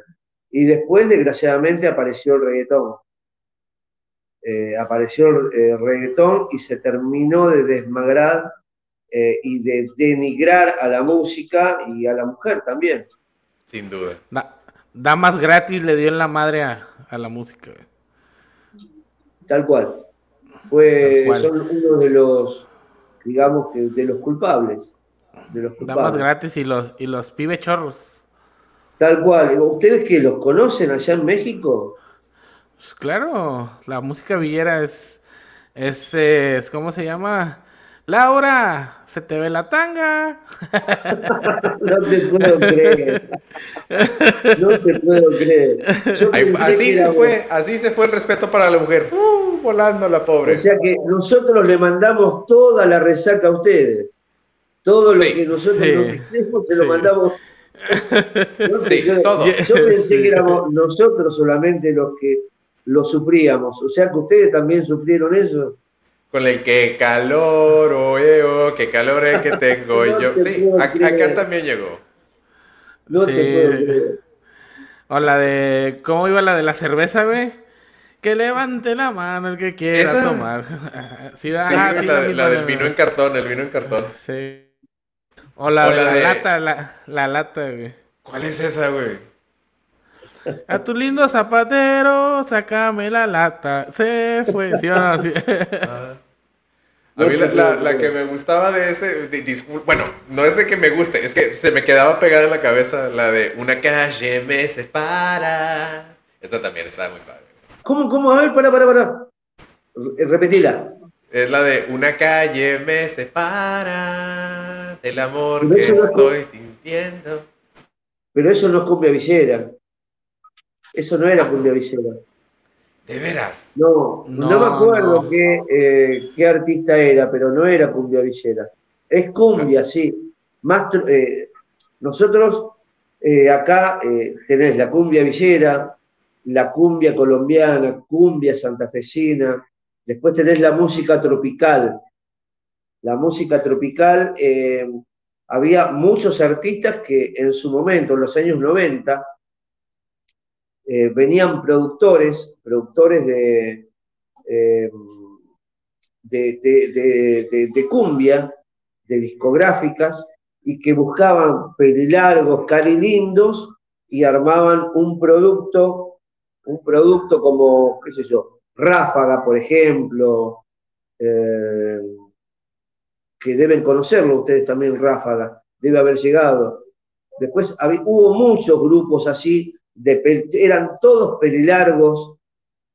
Y después, desgraciadamente, apareció el reggaetón. Eh, apareció el eh, reggaetón y se terminó de desmagrar eh, y de denigrar a la música y a la mujer también.
Sin duda.
Da, da más gratis le dio en la madre a, a la música.
Tal cual. Fue, Tal cual. Son uno de los, digamos que, de los culpables. De los culpables.
Da más gratis y los, y los pibe chorros.
Tal cual. ¿Ustedes que los conocen allá en México?
Pues claro, la música villera es, es, es, ¿cómo se llama? Laura, se te ve la tanga. <laughs>
no te puedo creer. No te puedo creer.
Así se fue, así se fue el respeto para la mujer. Uh, volando la pobre.
O sea que nosotros le mandamos toda la resaca a ustedes. Todo lo sí, que nosotros sí, nos hicimos se sí. lo mandamos. <laughs> No sí, yo, todo. Yo <laughs> pensé que éramos nosotros solamente los que lo sufríamos. O sea que ustedes también sufrieron eso.
Con el que calor, oh, eh, oh, qué calor es que tengo. <laughs> no yo, sí, acá, acá, también llegó.
No sí. te puedo creer.
O la de. ¿Cómo iba la de la cerveza, güey? Que levante la mano el que quiera ¿Esa? tomar. <laughs>
sí, ah, sí, la, la, la del vino en cartón, el vino en cartón.
Sí. O la, o de la de... lata, la, la lata, güey.
¿Cuál es esa, güey?
A tu lindo zapatero, sácame la lata. Se fue, ¿sí o no? <laughs> Sí.
A mí la, la, la, que me gustaba de ese, de, bueno, no es de que me guste, es que se me quedaba pegada en la cabeza la de una calle me separa. Esta también estaba muy padre.
¿Cómo, cómo? A ver, para, para, para. Repetila.
Es la de una calle me separa del amor que estoy es... sintiendo.
Pero eso no es cumbia villera. Eso no era cumbia villera.
¿De veras?
No, no, no me acuerdo no. Qué, eh, qué, artista era, pero no era cumbia villera. Es cumbia, sí. Más, eh, nosotros eh, acá eh, tenés la cumbia villera, la cumbia colombiana, cumbia santafesina, después tenés la música tropical. La música tropical, eh, había muchos artistas que en su momento, en los años 90, eh, venían productores, productores de, eh, de, de, de, cumbia, de discográficas, y que buscaban pelilargos, carilindos, y armaban un producto, un producto como, qué sé yo, Ráfaga, por ejemplo, eh, que deben conocerlo ustedes también, Ráfaga, debe haber llegado. Después hubo muchos grupos así de, eran todos pelilargos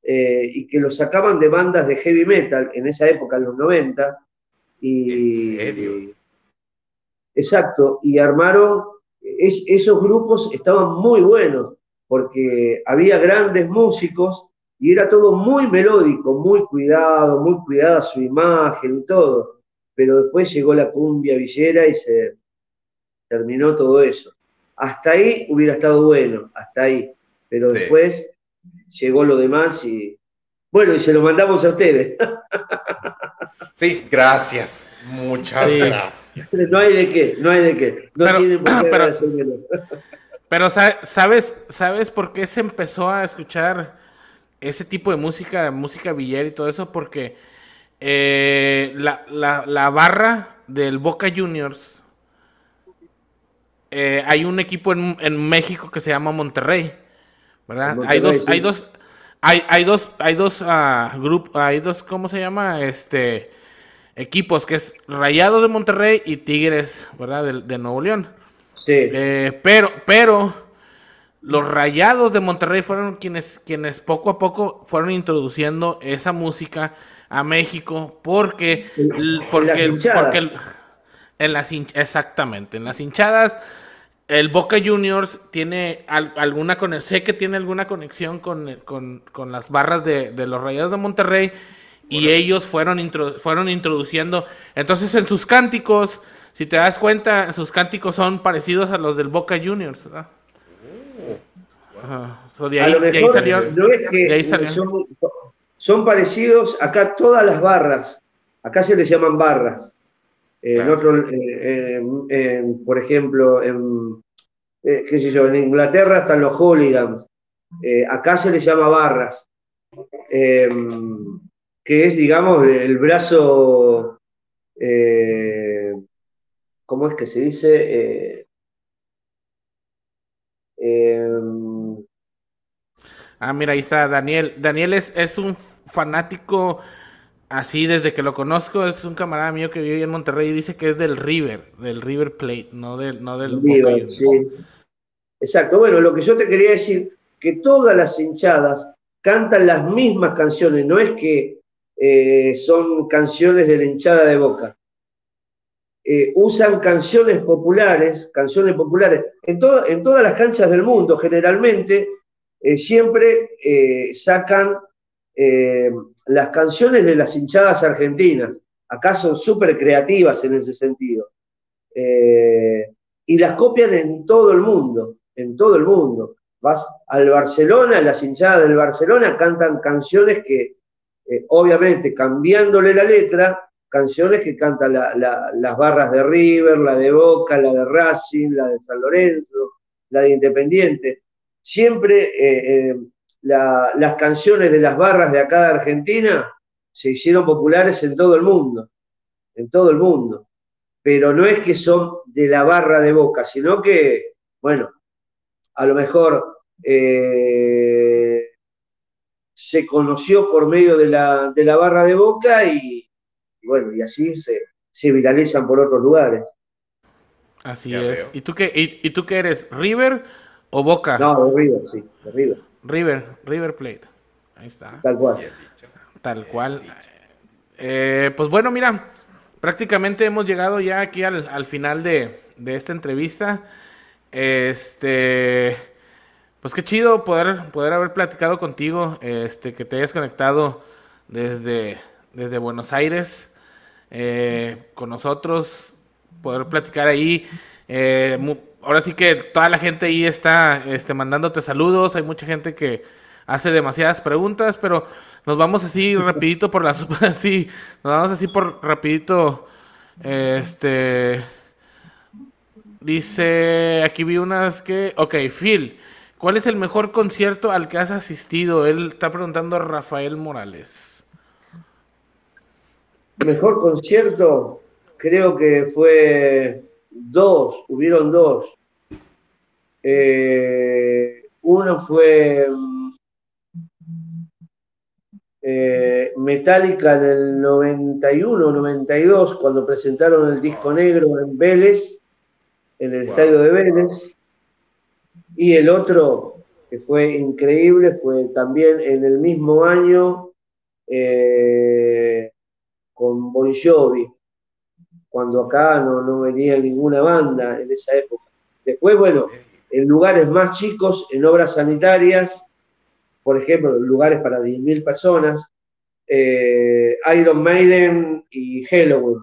eh, y que los sacaban de bandas de heavy metal en esa época, en los 90. Y,
¿En serio?
exacto, y armaron, es, esos grupos estaban muy buenos, porque había grandes músicos y era todo muy melódico, muy cuidado, muy cuidada su imagen y todo. Pero después llegó la cumbia villera y se terminó todo eso. Hasta ahí hubiera estado bueno, hasta ahí. Pero sí. después llegó lo demás y. Bueno, y se lo mandamos a ustedes. <laughs>
Sí, gracias. Muchas sí. gracias.
No hay de qué, no hay de qué. No
pero,
tienen por qué
pero, <laughs> pero, ¿sabes, ¿sabes por qué se empezó a escuchar ese tipo de música, música villera y todo eso, porque eh, la, la, barra del Boca Juniors, eh, hay un equipo en, en, México que se llama Monterrey, ¿verdad? hay dos, hay dos, hay, hay dos, hay dos uh, grupos, hay dos, ¿cómo se llama? Este equipos que es Rayados de Monterrey y Tigres, ¿verdad? De, de Nuevo León.
Sí.
Eh, pero, pero los Rayados de Monterrey fueron quienes, quienes poco a poco fueron introduciendo esa música a México porque, porque, en las porque en las exactamente, en las hinchadas el Boca Juniors tiene alguna sé que tiene alguna conexión con, con, las barras de, de, los Rayados de Monterrey y ellos fueron, fueron introduciendo, entonces en sus cánticos, si te das cuenta, sus cánticos son parecidos a los del Boca Juniors. ¿verdad?
Son, parecidos, acá todas las barras, acá se les llaman barras. En otro, por ejemplo, en, eh, qué sé yo, en Inglaterra están los hooligans, eh, acá se les llama barras, que es, digamos, el brazo, eh, ¿cómo es que se dice?
Em, ah, mira, ahí está Daniel. Daniel es, es un fanático así desde que lo conozco. Es un camarada mío que vive en Monterrey y dice que es del River, del River Plate, no del, no del
River, sí. Exacto. Bueno, lo que yo te quería decir, que todas las hinchadas cantan las mismas canciones, no es que eh, son canciones de la hinchada de Boca. Eh, usan canciones populares, canciones populares, en, en todas las canchas del mundo, generalmente, eh, siempre eh, las canciones de las hinchadas argentinas. Acá son súper creativas en ese sentido. y las copian en todo el mundo, en todo el mundo. Vas al Barcelona, las hinchadas del Barcelona cantan canciones que, obviamente, cambiándole la letra, canciones que cantan las barras de River, la de Boca, la de Racing, la de San Lorenzo, la de Independiente. Siempre eh, las canciones de las barras de acá de Argentina se hicieron populares en todo el mundo, en todo el mundo. Pero no es que son de la barra de Boca, sino que, bueno, a lo mejor eh, se conoció por medio de la, de la barra de Boca y, y bueno, y así se, se viralizan por otros lugares.
Así es. ¿Y tú, qué, y, tú qué eres? ¿River o Boca?
No, River, sí, River.
River, River Plate. Ahí está.
Tal cual.
Tal cual. Eh, pues bueno, mira, prácticamente hemos llegado ya aquí al, al final de, de, esta entrevista. Este, pues qué chido poder, poder haber platicado contigo, este, que te hayas conectado desde, desde Buenos Aires eh, con nosotros, poder platicar ahí. Eh, ahora sí que toda la gente ahí está este, mandándote saludos, hay mucha gente que hace demasiadas preguntas, pero nos vamos así rapidito por las <laughs> así, nos vamos así por rapidito este dice, aquí vi unas que, ok, Phil, ¿cuál es el mejor concierto al que has asistido? Él está preguntando a Rafael Morales.
Mejor concierto, creo que fue dos, hubieron dos. Eh, uno fue eh, Metallica en el 91, 92, cuando presentaron el disco negro en Vélez, en el estadio de Vélez. Y el otro, que fue increíble, fue también en el mismo año. Eh, con Bon Jovi, cuando acá no, no venía ninguna banda en esa época. Después, bueno, en lugares más chicos, en obras sanitarias, por ejemplo, lugares para 10.000 personas, eh, Iron Maiden y Halloween,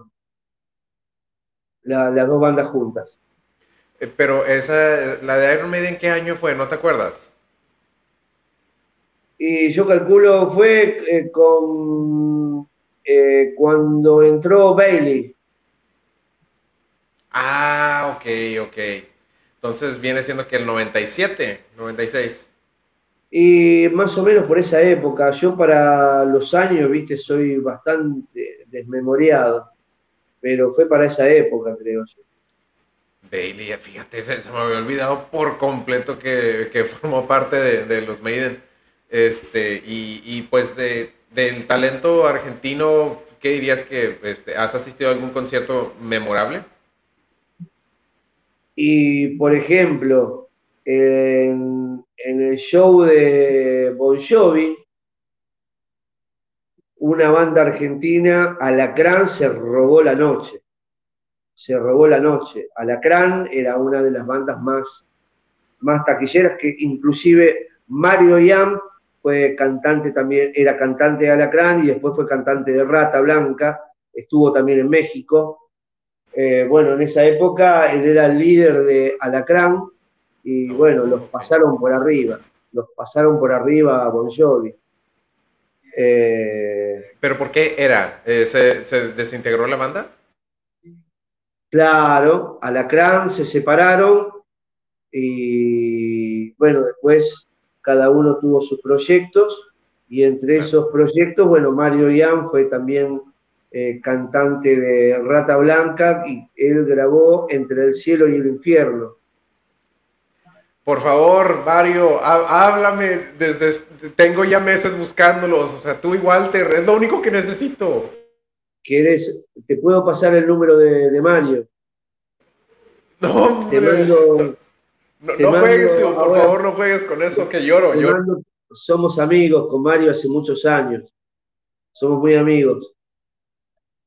las dos bandas juntas.
Eh, pero esa, la de Iron Maiden, ¿qué año fue? ¿No te acuerdas?
Y yo calculo fue eh, con eh, cuando entró Bailey.
Ah, ok, ok. Entonces viene siendo que el 97, 96.
Y más o menos por esa época, yo para los años, viste, soy bastante desmemoriado, pero fue para esa época, creo yo.
Bailey, fíjate, se, me había olvidado por completo que, que formó parte de, de, los Maiden. Este, y, y pues de, del talento argentino, ¿qué dirías que este, has asistido a algún concierto memorable?
Y por ejemplo, en, el show de Bon Jovi, una banda argentina, Alacrán, se robó la noche se robó la noche. Alacrán era una de las bandas más, más taquilleras que inclusive Mario Yam fue cantante también, era cantante de Alacrán y después fue cantante de Rata Blanca, estuvo también en México. Eh, bueno, en esa época él era el líder de Alacrán y bueno, los pasaron por arriba, los pasaron por arriba a Bon Jovi.
Eh, ¿Pero por qué era? Eh, ¿Se desintegró la banda?
Claro, Alacrán se separaron y bueno, después cada uno tuvo sus proyectos y entre esos proyectos, bueno, Mario Ian fue también eh, cantante de Rata Blanca y él grabó Entre el cielo y el infierno.
Por favor, Mario, háblame desde tengo ya meses buscándolos, o sea, tú igual te es lo único que necesito.
¿Quieres? Te puedo pasar el número de, Mario.
No, te mando, no, juegues, por favor, no juegues con eso que lloro.
somos amigos con Mario hace muchos años. Somos muy amigos.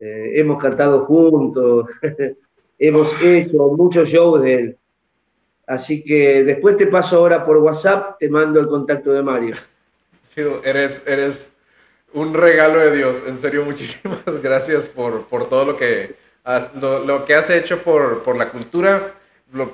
Eh, hemos cantado juntos. <laughs> hemos hecho muchos shows de él. Así que después te paso ahora por WhatsApp, te mando el contacto de Mario.
eres, eres un regalo de Dios. En serio, <laughs> muchísimas gracias por, por todo lo que, has, lo, que has hecho por, por la cultura,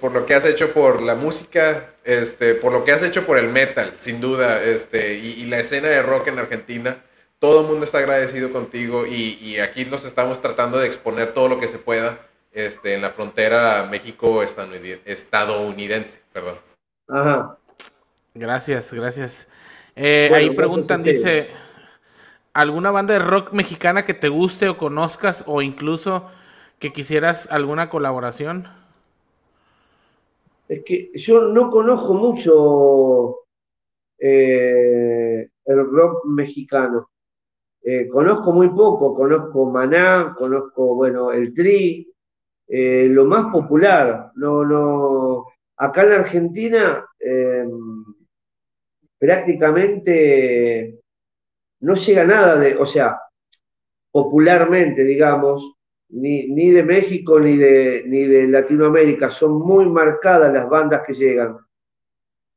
por lo que has hecho por la música, este, por lo que has hecho por el metal, sin duda, este, y, la escena de rock en Argentina. Todo el mundo está agradecido contigo y, y, aquí los estamos tratando de exponer todo lo que se pueda este, en la frontera México-estadounidense. Perdón.
Ajá. Gracias, gracias. Eh, ahí preguntan, dice, ¿alguna banda de rock mexicana que te guste o conozcas o incluso que quisieras alguna colaboración?
Es que yo no conozco mucho eh, el rock mexicano. Eh, conozco muy poco, conozco Maná, conozco, bueno, el Tri, eh, lo más popular. No, no. Acá en Argentina prácticamente no llega nada de, o sea, popularmente, digamos, ni, ni, de México ni de, ni de Latinoamérica, son muy marcadas las bandas que llegan,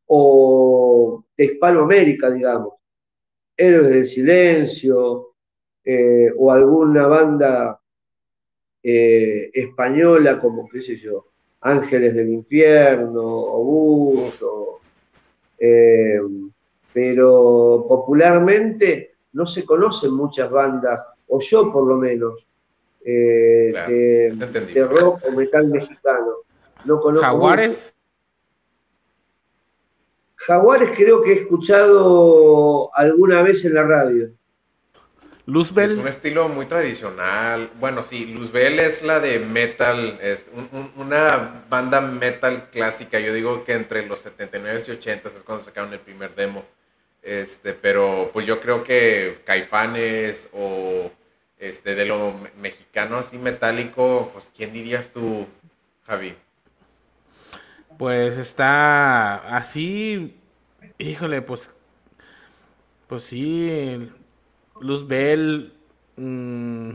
o de Hispanoamérica, digamos, Héroes del Silencio, eh, o alguna banda eh, española como, qué sé yo, Ángeles del Infierno, Obús, eh, pero popularmente no se conocen muchas bandas, o yo por lo menos, eh, de, rock o metal mexicano. No conozco
¿Jaguares?
Jaguares creo que he escuchado alguna vez en la radio.
Luzbel. Es un estilo muy tradicional. Bueno, sí, Luzbel es la de metal, es una banda metal clásica. Yo digo que entre los 79 y 80 es cuando sacaron el primer demo. Este, pero pues yo creo que Caifanes o este, de lo mexicano así metálico, pues ¿quién dirías tú, Javi?
Pues está así, híjole, pues, pues sí, Luz Bell, mm,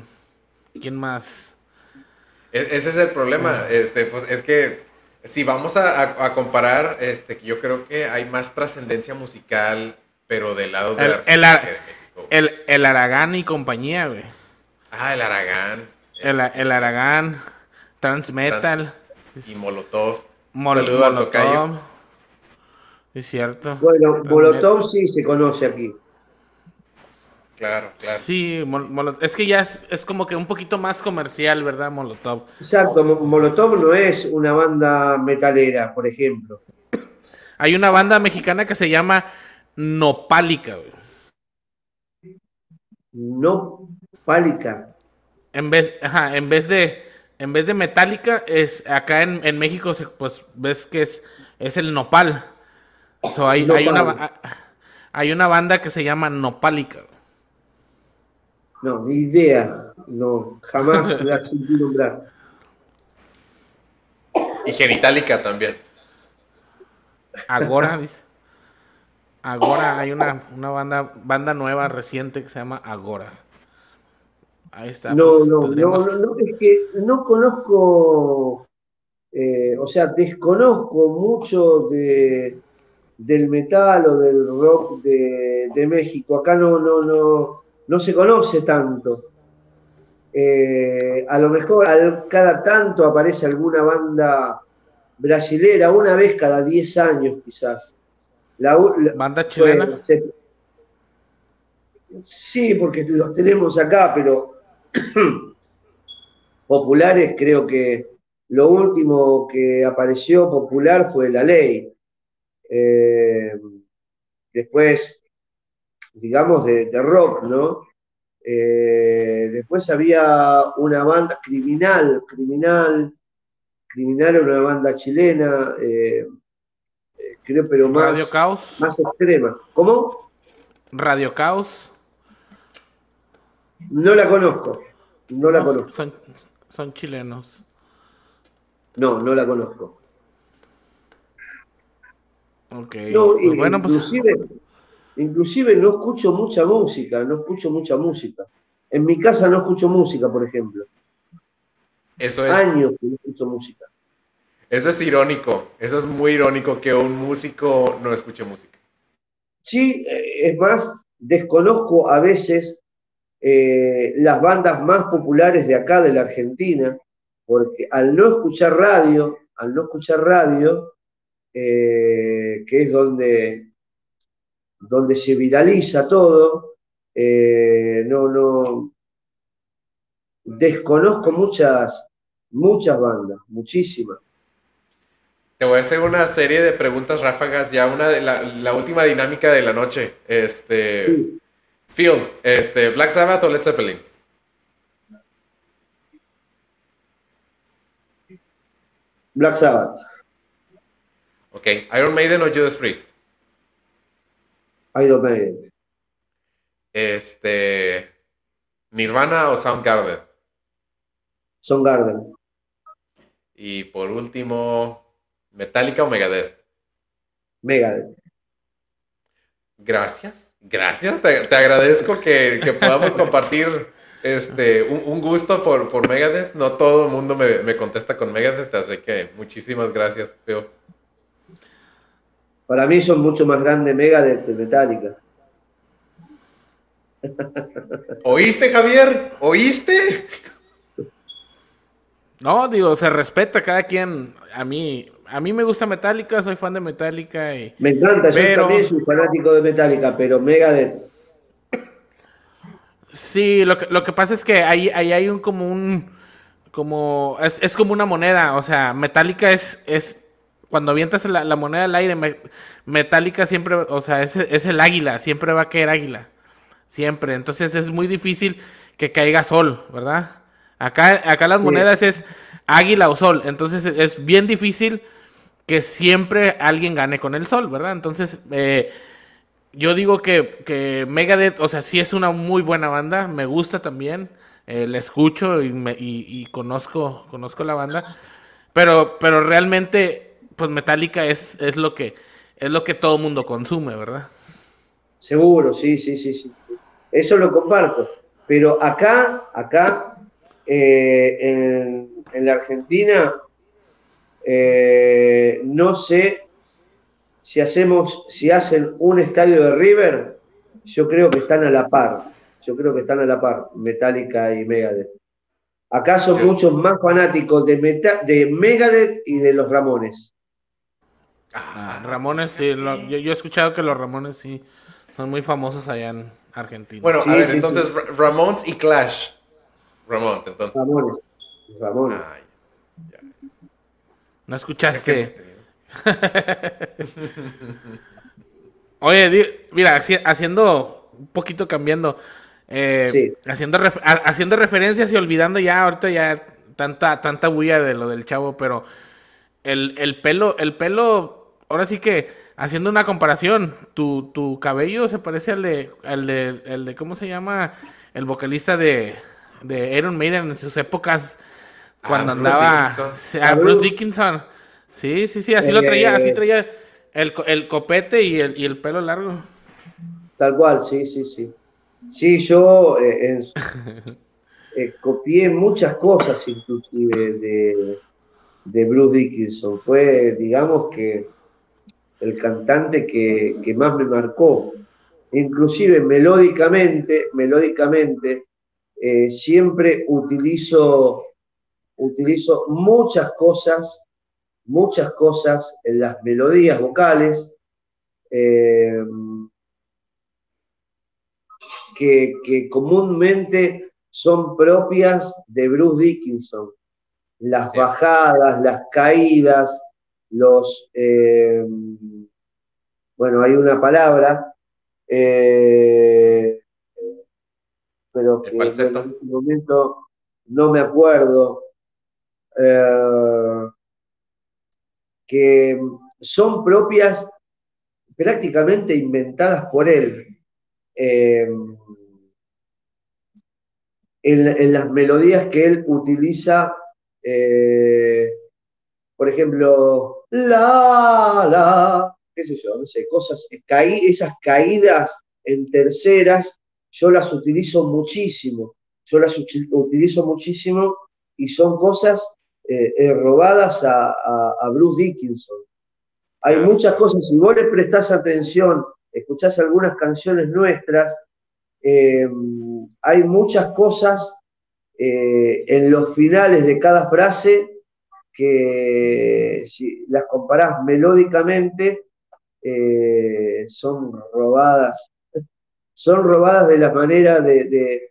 ¿quién más?
ese es el problema, este, pues es que si vamos a, comparar, este, yo creo que hay más trascendencia musical pero del lado de,
el, el, el, Aragán y compañía, güey.
Ah, el Aragán.
El, el Aragán, Transmetal.
y Molotov.
Molotov. Es cierto.
Bueno, Molotov sí se conoce aquí.
Claro, claro.
Sí, es que ya es, es, como que un poquito más comercial, ¿verdad, Molotov?
Exacto, Molotov no es una banda metalera, por ejemplo.
Hay una banda mexicana que se llama nopálica, güey.
Nopálica.
En vez, ajá, en vez de, en vez de metálica, es acá en, en México, pues ves que es, es el nopal. hay, hay, una, hay una banda que se llama Nopálica.
No, ni idea. No, jamás <laughs> la sentí nombrar.
Y genitálica también.
Agora, <laughs> dice. Agora, hay una, una banda, banda nueva reciente que se llama Agora.
Ahí está. No, pues, no, no, no, es que no conozco, eh, o sea, desconozco mucho de, del metal o del rock de, de, México. Acá no, no, no, no se conoce tanto. Eh, a lo mejor cada tanto aparece alguna banda brasilera, una vez cada 10 años quizás.
La, ¿Banda chilena?
sí, porque los tenemos acá, pero <coughs> populares creo que lo último que apareció popular fue La Ley. Eh, después, digamos, de, rock, ¿no? Eh, después había una banda criminal, criminal, criminal era una banda chilena, eh, creo, pero más,
Radio Caos.
más extrema. ¿Cómo?
Radio Caos.
No la conozco, no la conozco.
Son, chilenos.
No, no la conozco.
Ok. Pues bueno,
pues, inclusive, inclusive no escucho mucha música, no escucho mucha música. En mi casa no escucho música, por ejemplo.
Eso es.
Años que no escucho música.
Eso es irónico, eso es muy irónico que un músico no escuche música.
Sí, eh, es más, desconozco a veces eh, las bandas más populares de acá, de la Argentina, porque al no escuchar radio, al no escuchar radio, eh, que es donde, donde se viraliza todo, no, no, desconozco muchas, muchas bandas, muchísimas.
Te voy a hacer una serie de preguntas ráfagas, ya una de la, última dinámica de la noche. Este, Phil, este, Black Sabbath o Led Zeppelin?
Black Sabbath.
Ok, Iron Maiden o Judas Priest?
Iron Maiden.
Este, Nirvana o Soundgarden?
Soundgarden.
Y por último, ¿Metallica o Megadeth?
Megadeth.
Gracias, gracias. Te, agradezco que, podamos compartir este, un, gusto por, por, Megadeth. No todo el mundo me, contesta con Megadeth, así que muchísimas gracias, Peo.
Para mí son mucho más grandes Megadeth que Metallica.
¿Oíste, Javier? ¿Oíste?
No, digo, se respeta cada quien. A mí, a mí me gusta Metallica, soy fan de Metallica. Y,
me encanta, yo también soy fanático de Metallica, pero Megadeth.
Sí, lo que, lo que pasa es que ahí, ahí hay un como un. como. Es, como una moneda. O sea, Metallica es. es cuando avientas la, moneda al aire, Metallica siempre. O sea, es, es el águila, siempre va a caer águila. Siempre. Entonces es muy difícil que caiga sol, ¿verdad? Acá, acá las monedas es águila o sol. Entonces es bien difícil que siempre alguien gane con el sol, ¿verdad? Entonces, eh, yo digo que, que, Megadeth, o sea, sí es una muy buena banda, me gusta también, eh, la escucho y, conozco, conozco la banda, pero, pero realmente, pues Metallica es, es lo que es lo que todo mundo consume, ¿verdad?
Seguro, sí, sí, sí, sí. Eso lo comparto. Pero acá, acá, eh, en, en la Argentina, eh, no sé si hacemos, si hacen un estadio de River, yo creo que están a la par. Yo creo que están a la par, Metallica y Megadeth. Acá son muchos más fanáticos de, de Megadeth y de los Ramones.
Ah, Ramones, sí. yo, he escuchado que los Ramones sí son muy famosos allá en Argentina.
Bueno, a ver, entonces Ramones y Clash. Ramones, entonces.
Ramones. Ramones.
No escuchaste. <laughs> Oye, mira, haciendo un poquito cambiando, eh, haciendo, haciendo referencias y olvidando ya ahorita ya tanta, tanta bulla de lo del chavo, pero el, el pelo, el pelo, ahora sí que haciendo una comparación, tu, tu cabello se parece al de, al de, el de, ¿cómo se llama? El vocalista de, de Iron Maiden en sus épocas cuando andaba a Bruce Dickinson. Sí, sí, sí, así lo traía, así traía el, el copete y el, y el, pelo largo.
Tal cual, sí, sí, sí. Sí, yo eh, <laughs> eh, copié muchas cosas inclusive de, de, Bruce Dickinson. Fue, digamos que, el cantante que, que más me marcó. Inclusive melódicamente, melódicamente, eh, siempre utilizo, utilizo muchas cosas muchas cosas en las melodías vocales eh, que, comúnmente son propias de Bruce Dickinson. Las bajadas, las caídas, los... Eh, bueno, hay una palabra, eh, pero que en este momento no me acuerdo que son propias prácticamente inventadas por él. Eh, en, las melodías que él utiliza, eh, por ejemplo, la, la, qué sé yo, no sé, cosas, esas caídas en terceras, yo las utilizo muchísimo, yo las utilizo muchísimo y son cosas eh, eh, robadas a, Bruce Dickinson. Hay muchas cosas, si vos le prestás atención, escuchás algunas canciones nuestras, eh, hay muchas cosas en los finales de cada frase que si las comparás melódicamente, son robadas, son robadas de la manera de, de,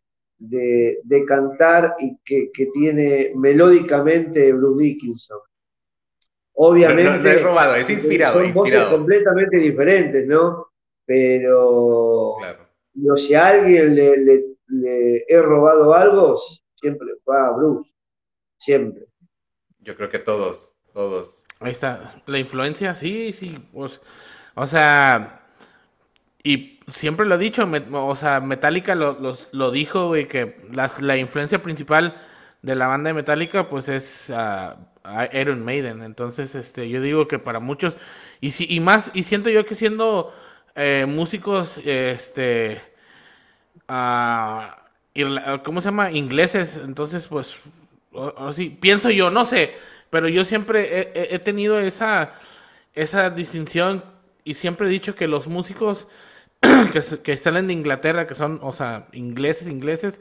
cantar y que, tiene melódicamente Bruce Dickinson. Obviamente.
No, es robado, es inspirado. Son voces
completamente diferentes, ¿no? Pero. si a alguien le, he robado algo, siempre va a Bruce. Siempre.
Yo creo que todos, todos.
Ahí está. La influencia, sí, sí. Pues, o sea, y siempre lo he dicho, o sea, Metallica lo, lo dijo, güey, que la influencia principal de la banda de Metallica, pues es uh, Iron Maiden. Entonces, este, yo digo que para muchos, y, si, y más, y siento yo que siendo eh, músicos, este, uh, ¿cómo se llama? Ingleses, entonces, pues, sí, pienso yo, no sé, pero yo siempre he, he tenido esa, esa distinción y siempre he dicho que los músicos <clears throat> que, salen de Inglaterra, que son, o sea, ingleses, ingleses,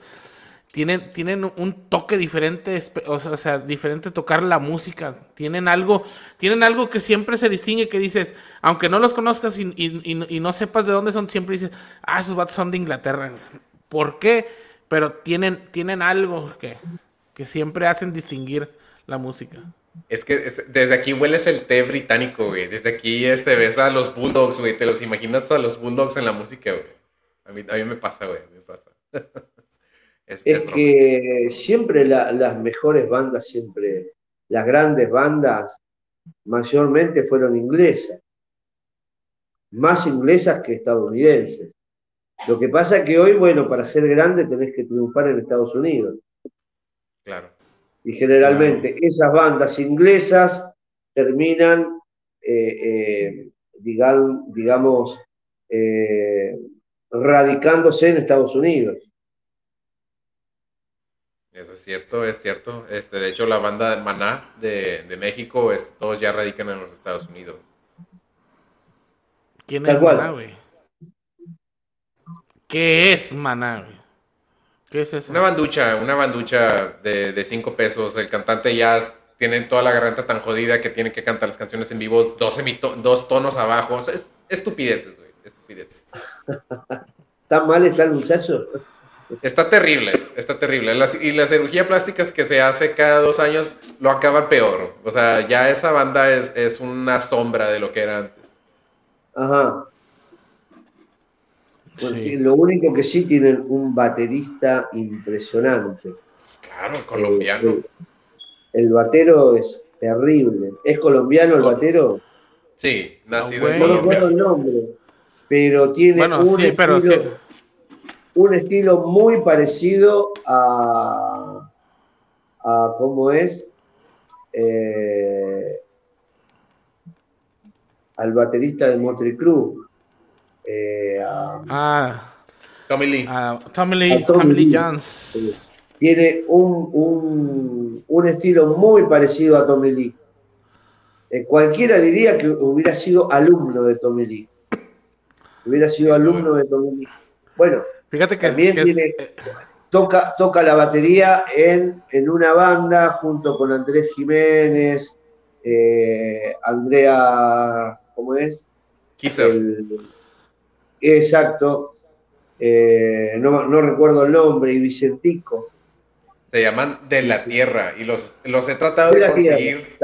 tienen, tienen un toque diferente, o sea, diferente tocar la música. Tienen algo, tienen algo que siempre se distingue, que dices, aunque no los conozcas y, no sepas de dónde son, siempre dices, ah, esos vatos son de Inglaterra. ¿Por qué? Pero tienen, tienen algo que, que siempre hacen distinguir la música.
Es que desde aquí hueles el té británico, güey. Desde aquí este, ves a los Bulldogs, güey. Te los imaginas a los Bulldogs en la música, güey. A mí, a mí me pasa, güey. Me pasa. <laughs>
es, que siempre las mejores bandas, siempre, las grandes bandas, mayormente fueron inglesas. Más inglesas que estadounidenses. Lo que pasa es que hoy, bueno, para ser grande tenés que triunfar en Estados Unidos.
Claro.
Y generalmente esas bandas inglesas terminan, eh, eh, digamos, eh, radicándose en Estados Unidos.
Eso es cierto, es cierto. Este, de hecho, la banda Maná de, México, es, todos ya radican en los Estados Unidos.
¿Quién es Maná, güey? ¿Qué es Maná, güey? ¿Qué es eso?
Una banducha, una banducha de, de cinco pesos. El cantante ya tiene toda la garganta tan jodida que tiene que cantar las canciones en vivo dos, dos tonos abajo. es, estupideces, güey. Estupideces.
¿Está mal está el muchacho?
Está terrible, está terrible. y la cirugía plástica que se hace cada dos años lo acaba peor. O sea, ya esa banda es, es una sombra de lo que era antes.
Ajá. Lo único que sí tienen un baterista impresionante.
Claro, colombiano.
El, batero es terrible. ¿Es colombiano el batero?
Sí, nacido
en Colombia. No recuerdo el nombre, pero tiene un, estilo, un estilo muy parecido a, a ¿cómo es? Eh, al baterista de Motley Eh,
ah,
Tommy Lee.
Tommy Lee, Tommy, Lee Jones.
Tiene un, un, estilo muy parecido a Tommy Lee. Eh, cualquiera diría que hubiera sido alumno de Tommy Lee. Hubiera sido alumno de Tommy Lee. Bueno,
Fíjate que,
también tiene, toca, toca la batería en, en, una banda junto con Andrés Jiménez, eh, Andrea, ¿cómo es? Exacto. Eh, no, no, recuerdo el nombre, y Vicentico.
Se llaman De la Tierra y los, los he tratado de, conseguir.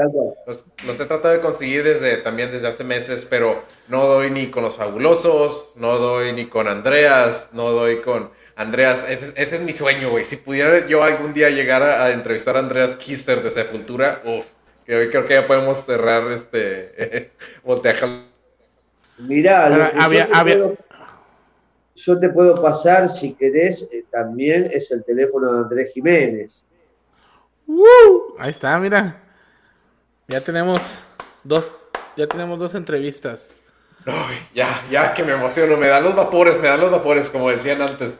los, he tratado de conseguir desde también desde hace meses, pero no doy ni con los fabulosos, no doy ni con Andreas, no doy con Andreas. Ese, ese es mi sueño, güey. Si pudiera yo algún día llegar a, entrevistar a Andreas Kister de Sepultura, uff, creo que ya podemos cerrar este <laughs> volteaje.
Mirá, había, yo te puedo pasar, si querés, eh, también es el teléfono de Andrés Jiménez.
ahí está, mira. Ya tenemos dos, ya tenemos dos entrevistas.
ya, ya que me emociono, me dan los vapores, me dan los vapores, como decían antes,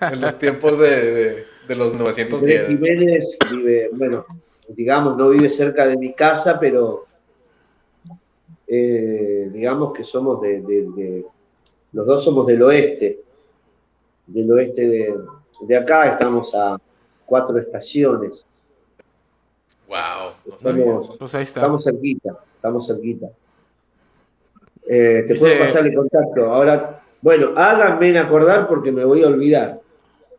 en los tiempos de, los 910.
Andrés Jiménez vive, bueno, digamos, no vive cerca de mi casa, pero eh, digamos que somos de los dos somos del oeste, del oeste de, acá, estamos a cuatro estaciones.
Wow.
Estamos, pues estamos cerquita, estamos cerquita. Eh, te puedo pasar el contacto. Ahora, bueno, háganme acordar porque me voy a olvidar.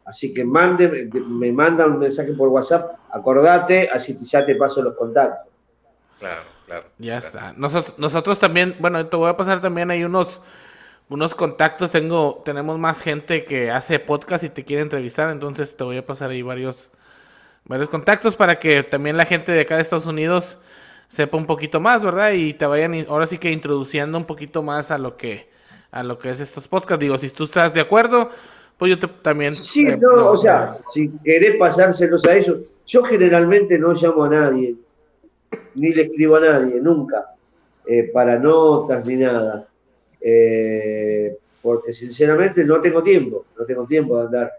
Así que mande, me mandan un mensaje por WhatsApp, acordate, así ya te paso los contactos.
Claro, claro.
Ya está. Nosotros, nosotros también, bueno, te voy a pasar también hay unos unos contactos, tengo, tenemos más gente que hace podcast y te quiere entrevistar, entonces te voy a pasar ahí varios, varios contactos para que también la gente de acá de Estados Unidos sepa un poquito más, ¿verdad? Y te vayan ahora sí que introduciendo un poquito más a lo que, a lo que es estos podcasts. Digo, si tú estás de acuerdo, pues yo te, también...
Sí, no, o sea, si querés pasárselos a ellos, yo generalmente no llamo a nadie, ni le escribo a nadie, nunca, eh, para notas ni nada. Eh, porque sinceramente no tengo tiempo, no tengo tiempo de andar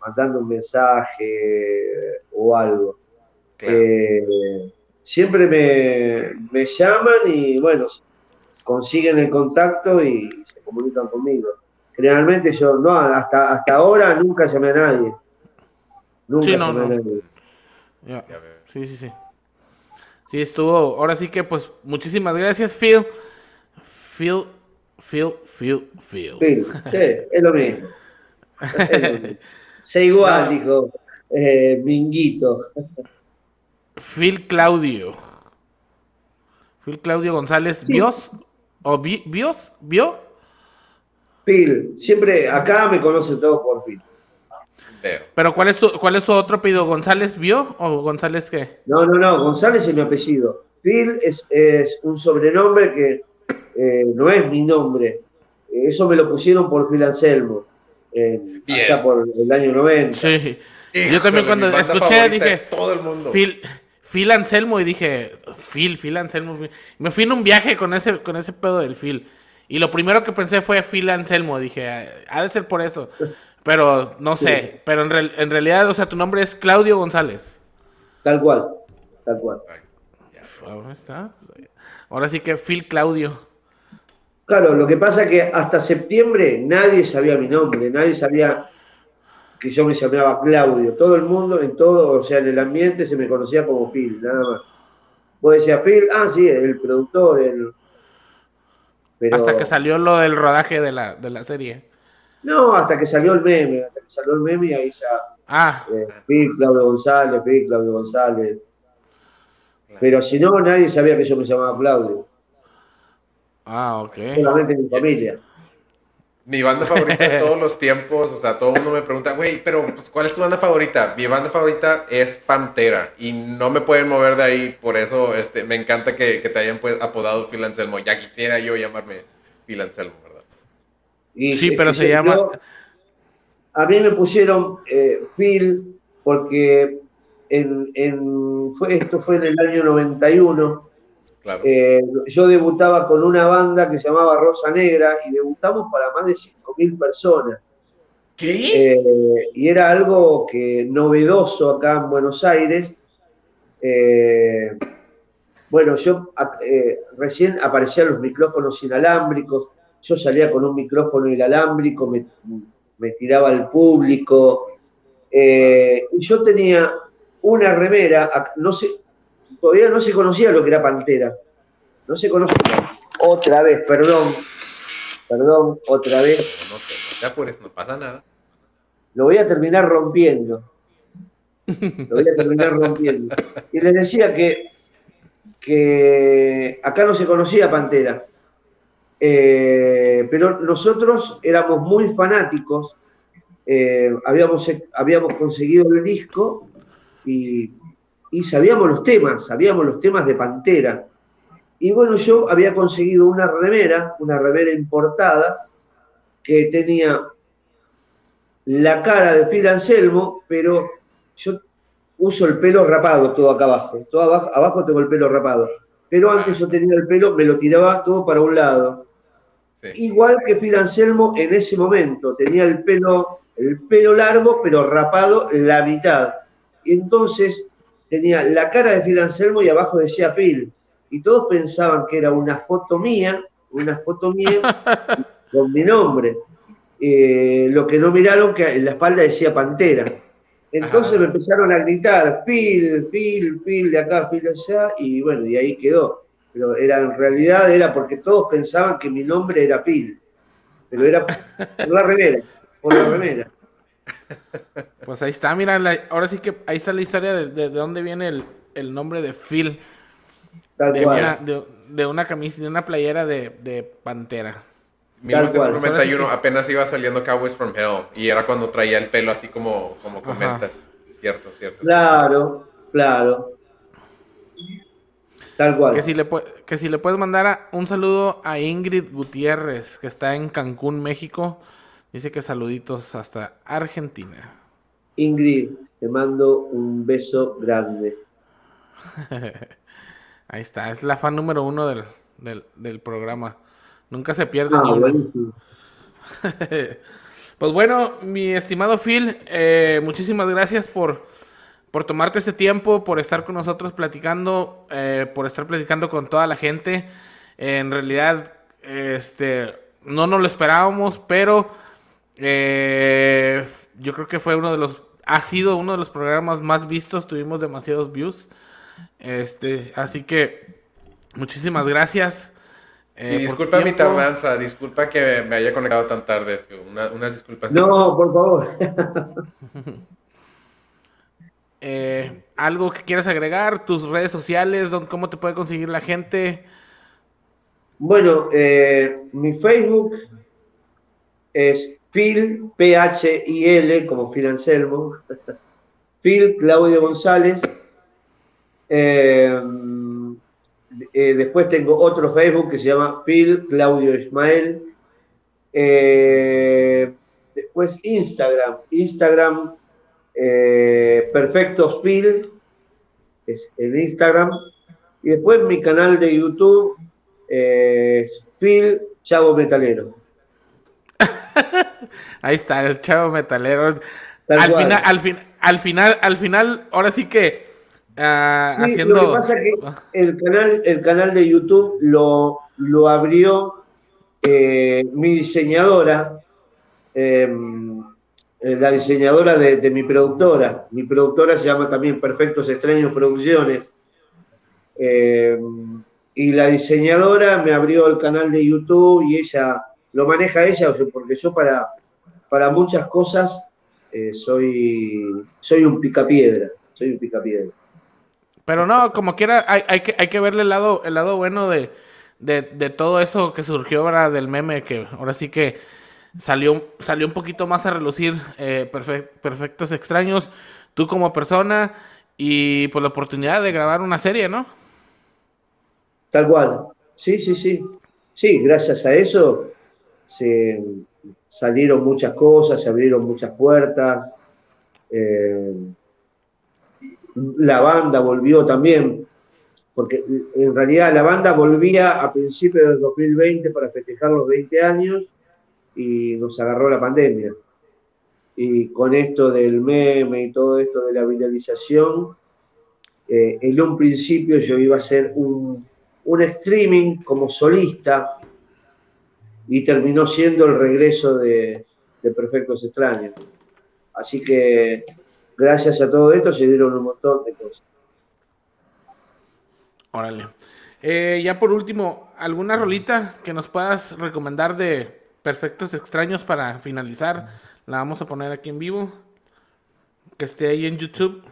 mandando un mensaje o algo. Eh, siempre me, llaman y bueno, consiguen el contacto y se comunican conmigo. Generalmente yo, no, hasta, hasta ahora nunca llamé a nadie. Nunca sí, llamé a nadie.
Sí, sí, sí. Sí, estuvo. Ahora sí que, pues, muchísimas gracias, Phil. Phil Phil, Phil, Phil.
Phil, sí, es lo mismo. <laughs> Sé igual, dijo eh, Minguito.
Phil Claudio. Phil Claudio González, ¿Bios? ¿O Bios? ¿Vio?
Phil, siempre acá me conoce todo por Phil.
Pero ¿cuál es su, cuál es su otro apellido? ¿González vio o González qué?
No, no, no, González es mi apellido. Phil es, es un sobrenombre que eh, no es mi nombre. Eso me lo pusieron por Phil Anselmo, eh, allá por el año 90.
Sí. Yo también cuando escuché dije, todo el mundo. Phil, Phil Anselmo y dije, Phil, Phil Anselmo. Me fui en un viaje con ese, con ese pedo del Phil. Y lo primero que pensé fue Phil Anselmo. Dije, ha de ser por eso. Pero no sé. Pero en, en, realidad, o sea, tu nombre es Claudio González.
Tal cual. Tal cual.
Ahora está. Ahora sí que Phil Claudio.
Claro, lo que pasa es que hasta septiembre nadie sabía mi nombre, nadie sabía que yo me llamaba Claudio. Todo el mundo, en todo, o sea, en el ambiente se me conocía como Phil, nada más. Vos decías Phil, ah, sí, el productor, el...
Hasta que salió lo del rodaje de la, de la serie.
No, hasta que salió el meme, hasta que salió el meme y ahí ya...
Ah.
Eh, Phil, Claudio González, Phil, Claudio González. Pero si no, nadie sabía que yo me llamaba Claudio.
Ah, ok.
Solamente mi familia.
Mi banda favorita de todos <laughs> los tiempos, o sea, todo el mundo me pregunta, güey, pero pues, ¿cuál es tu banda favorita? Mi banda favorita es Pantera y no me pueden mover de ahí, por eso este, me encanta que, te hayan pues, apodado Phil Anselmo. Ya quisiera yo llamarme Phil Anselmo, ¿verdad?
sí, pero se llama...
a mí me pusieron eh, Phil porque en, fue, esto fue en el año 91 eh, yo debutaba con una banda que se llamaba Rosa Negra y debutamos para más de 5.000 personas.
¿Qué?
Eh, y era algo que novedoso acá en Buenos Aires. Eh, bueno, yo recién aparecían los micrófonos inalámbricos, yo salía con un micrófono inalámbrico, me, me tiraba al público, y yo tenía una remera, no sé, todavía no se conocía lo que era Pantera. No se conocía. Otra vez, perdón. Perdón, otra vez.
No, te, apures, no pasa nada.
Lo voy a terminar rompiendo. Lo voy a terminar rompiendo. Y les decía que, que acá no se conocía Pantera. Eh, pero nosotros éramos muy fanáticos. Eh, habíamos, habíamos conseguido el disco y y sabíamos los temas, sabíamos los temas de Pantera. Y bueno, yo había conseguido una remera, una remera importada, que tenía la cara de Phil Anselmo, pero yo uso el pelo rapado todo acá abajo. Todo abajo, abajo tengo el pelo rapado. Pero antes yo tenía el pelo, me lo tiraba todo para un lado. Igual que Phil Anselmo en ese momento, tenía el pelo, el pelo largo, pero rapado la mitad. Y entonces tenía la cara de Phil Anselmo y abajo decía Phil. Y todos pensaban que era una foto mía, una foto mía <laughs> con mi nombre. Eh, lo que no miraron que en la espalda decía Pantera. Entonces me empezaron a gritar, Phil, Phil, Phil, de acá, Phil allá, y bueno, y ahí quedó. Pero era, en realidad era porque todos pensaban que mi nombre era Phil. Pero era por la remera, por la remera.
Pues ahí está, mira, ahora sí que ahí está la historia de, de, dónde viene el, nombre de Phil. de, Una, de, una camisa, de una playera de, Pantera.
1991 apenas iba saliendo Cowboys from Hell y era cuando traía el pelo así como, como comentas. Cierto, cierto.
Claro, claro. Tal cual.
Que si, le, que si le puedes mandar un saludo a Ingrid Gutiérrez, que está en Cancún, México. Dice que saluditos hasta Argentina.
Ingrid, te mando un beso grande. <laughs>
Ahí está, es la fan número uno del, programa. Nunca se pierde ah, ni <laughs> pues bueno, mi estimado Phil, eh, muchísimas gracias por, por tomarte este tiempo, por estar con nosotros platicando, eh, por estar platicando con toda la gente. en realidad, este, no nos lo esperábamos, pero eh, yo creo que fue uno de los, ha sido uno de los programas más vistos, tuvimos demasiados views. Este, así que muchísimas gracias.
Eh, y disculpa mi tardanza, disculpa que me haya conectado tan tarde, unas disculpas.
No, por favor. <laughs>
Eh, ¿Algo que quieras agregar? ¿Tus redes sociales? ¿Cómo te puede conseguir la gente?
Bueno, mi Facebook es Phil, P-H-I-L, como Phil Anselmo, <laughs> Phil Claudio González. Eh, eh, después tengo otro Facebook que se llama Phil Claudio Ismael. Eh, después Instagram, Instagram Perfectos Phil, es el Instagram. Y después mi canal de YouTube Phil Chavo Metalero.
Ahí está, el chavo metalero. Al final, al, al final, al final, ahora sí que uh, haciendo.
Lo que pasa es que ah. el canal, el canal de YouTube lo, lo abrió eh, mi diseñadora, em, eh, la diseñadora de, de, mi productora. Mi productora se llama también Perfectos Extraños Producciones. Em, y la diseñadora me abrió el canal de YouTube y ella lo maneja ella, porque yo para, para muchas cosas eh, soy, soy un picapiedra, soy un picapiedra.
Pero no, como quiera, hay, hay, que, hay que verle el lado, el lado bueno de, de, todo eso que surgió ahora del meme, que ahora sí que salió, salió un poquito más a relucir eh, Perfectos Extraños, tú como persona y por la oportunidad de grabar una serie, ¿no?
Tal cual. Sí, sí, sí. Sí, gracias a eso se salieron muchas cosas, se abrieron muchas puertas. Eh, la banda volvió también, porque en realidad la banda volvía a principios del 2020 para festejar los 20 años y nos agarró la pandemia. Y con esto del meme y todo esto de la viralización, eh, en un principio yo iba a hacer un, un streaming como solista y terminó siendo el regreso de, Perfectos Extraños. Así que gracias a todo esto se dieron un montón de cosas.
Órale. Eh, ya por último, ¿alguna rolita que nos puedas recomendar de Perfectos Extraños para finalizar? La vamos a poner aquí en vivo. Que esté ahí en YouTube.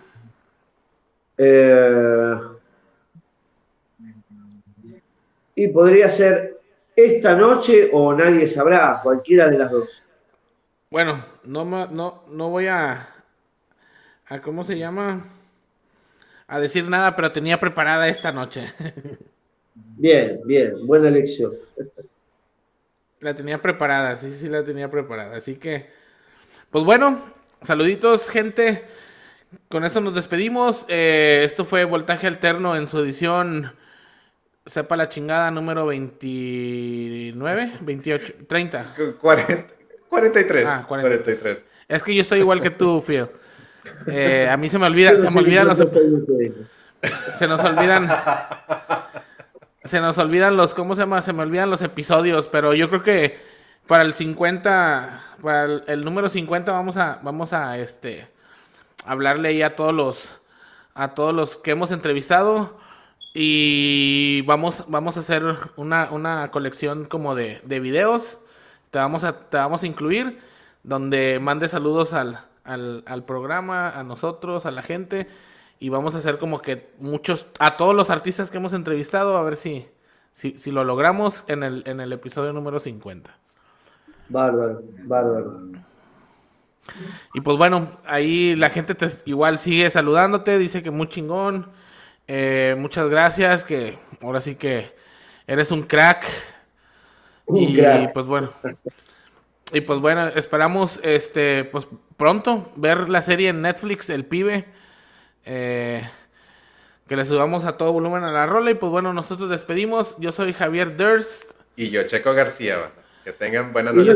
Eh, y podría ser esta noche o nadie sabrá, cualquiera de las dos.
Bueno, no, no, no voy a, a, ¿cómo se llama? A decir nada, pero tenía preparada esta noche. <laughs>
Bien, bien, buena elección.
La tenía preparada, sí, sí, la tenía preparada. Así que, pues bueno, saluditos, gente. Con eso nos despedimos. Eh, esto fue Voltaje Alterno en su edición sepa la chingada, número 29, 28, 30.
43. Ah, 43.
Es que yo estoy igual que tú, Phil. Eh, a mí se me olvida, se me olvidan los... Se nos olvidan... Se nos olvidan los, ¿cómo se llama? Se me olvidan los episodios, pero yo creo que para el 50, para el, número 50 vamos a, vamos a, este, hablarle ahí a todos los, a todos los que hemos entrevistado y vamos, vamos a hacer una, colección como de, de, videos. Te vamos, a, te vamos a incluir donde mande saludos al, al, programa, a nosotros, a la gente. Y vamos a hacer como que muchos, a todos los artistas que hemos entrevistado, a ver si, si, si lo logramos en el, en el episodio número 50.
Bárbaro, bárbaro.
Y pues bueno, ahí la gente te, igual sigue saludándote, dice que muy chingón. Eh, muchas gracias, que ahora sí que eres un crack. y pues bueno. Y pues bueno, esperamos este pues pronto ver la serie en Netflix, El Pibe. Eh, que le subamos a todo volumen a la rola. Y pues bueno, nosotros despedimos. Yo soy Javier Durst.
Y yo, Checo García. Que tengan buena noche.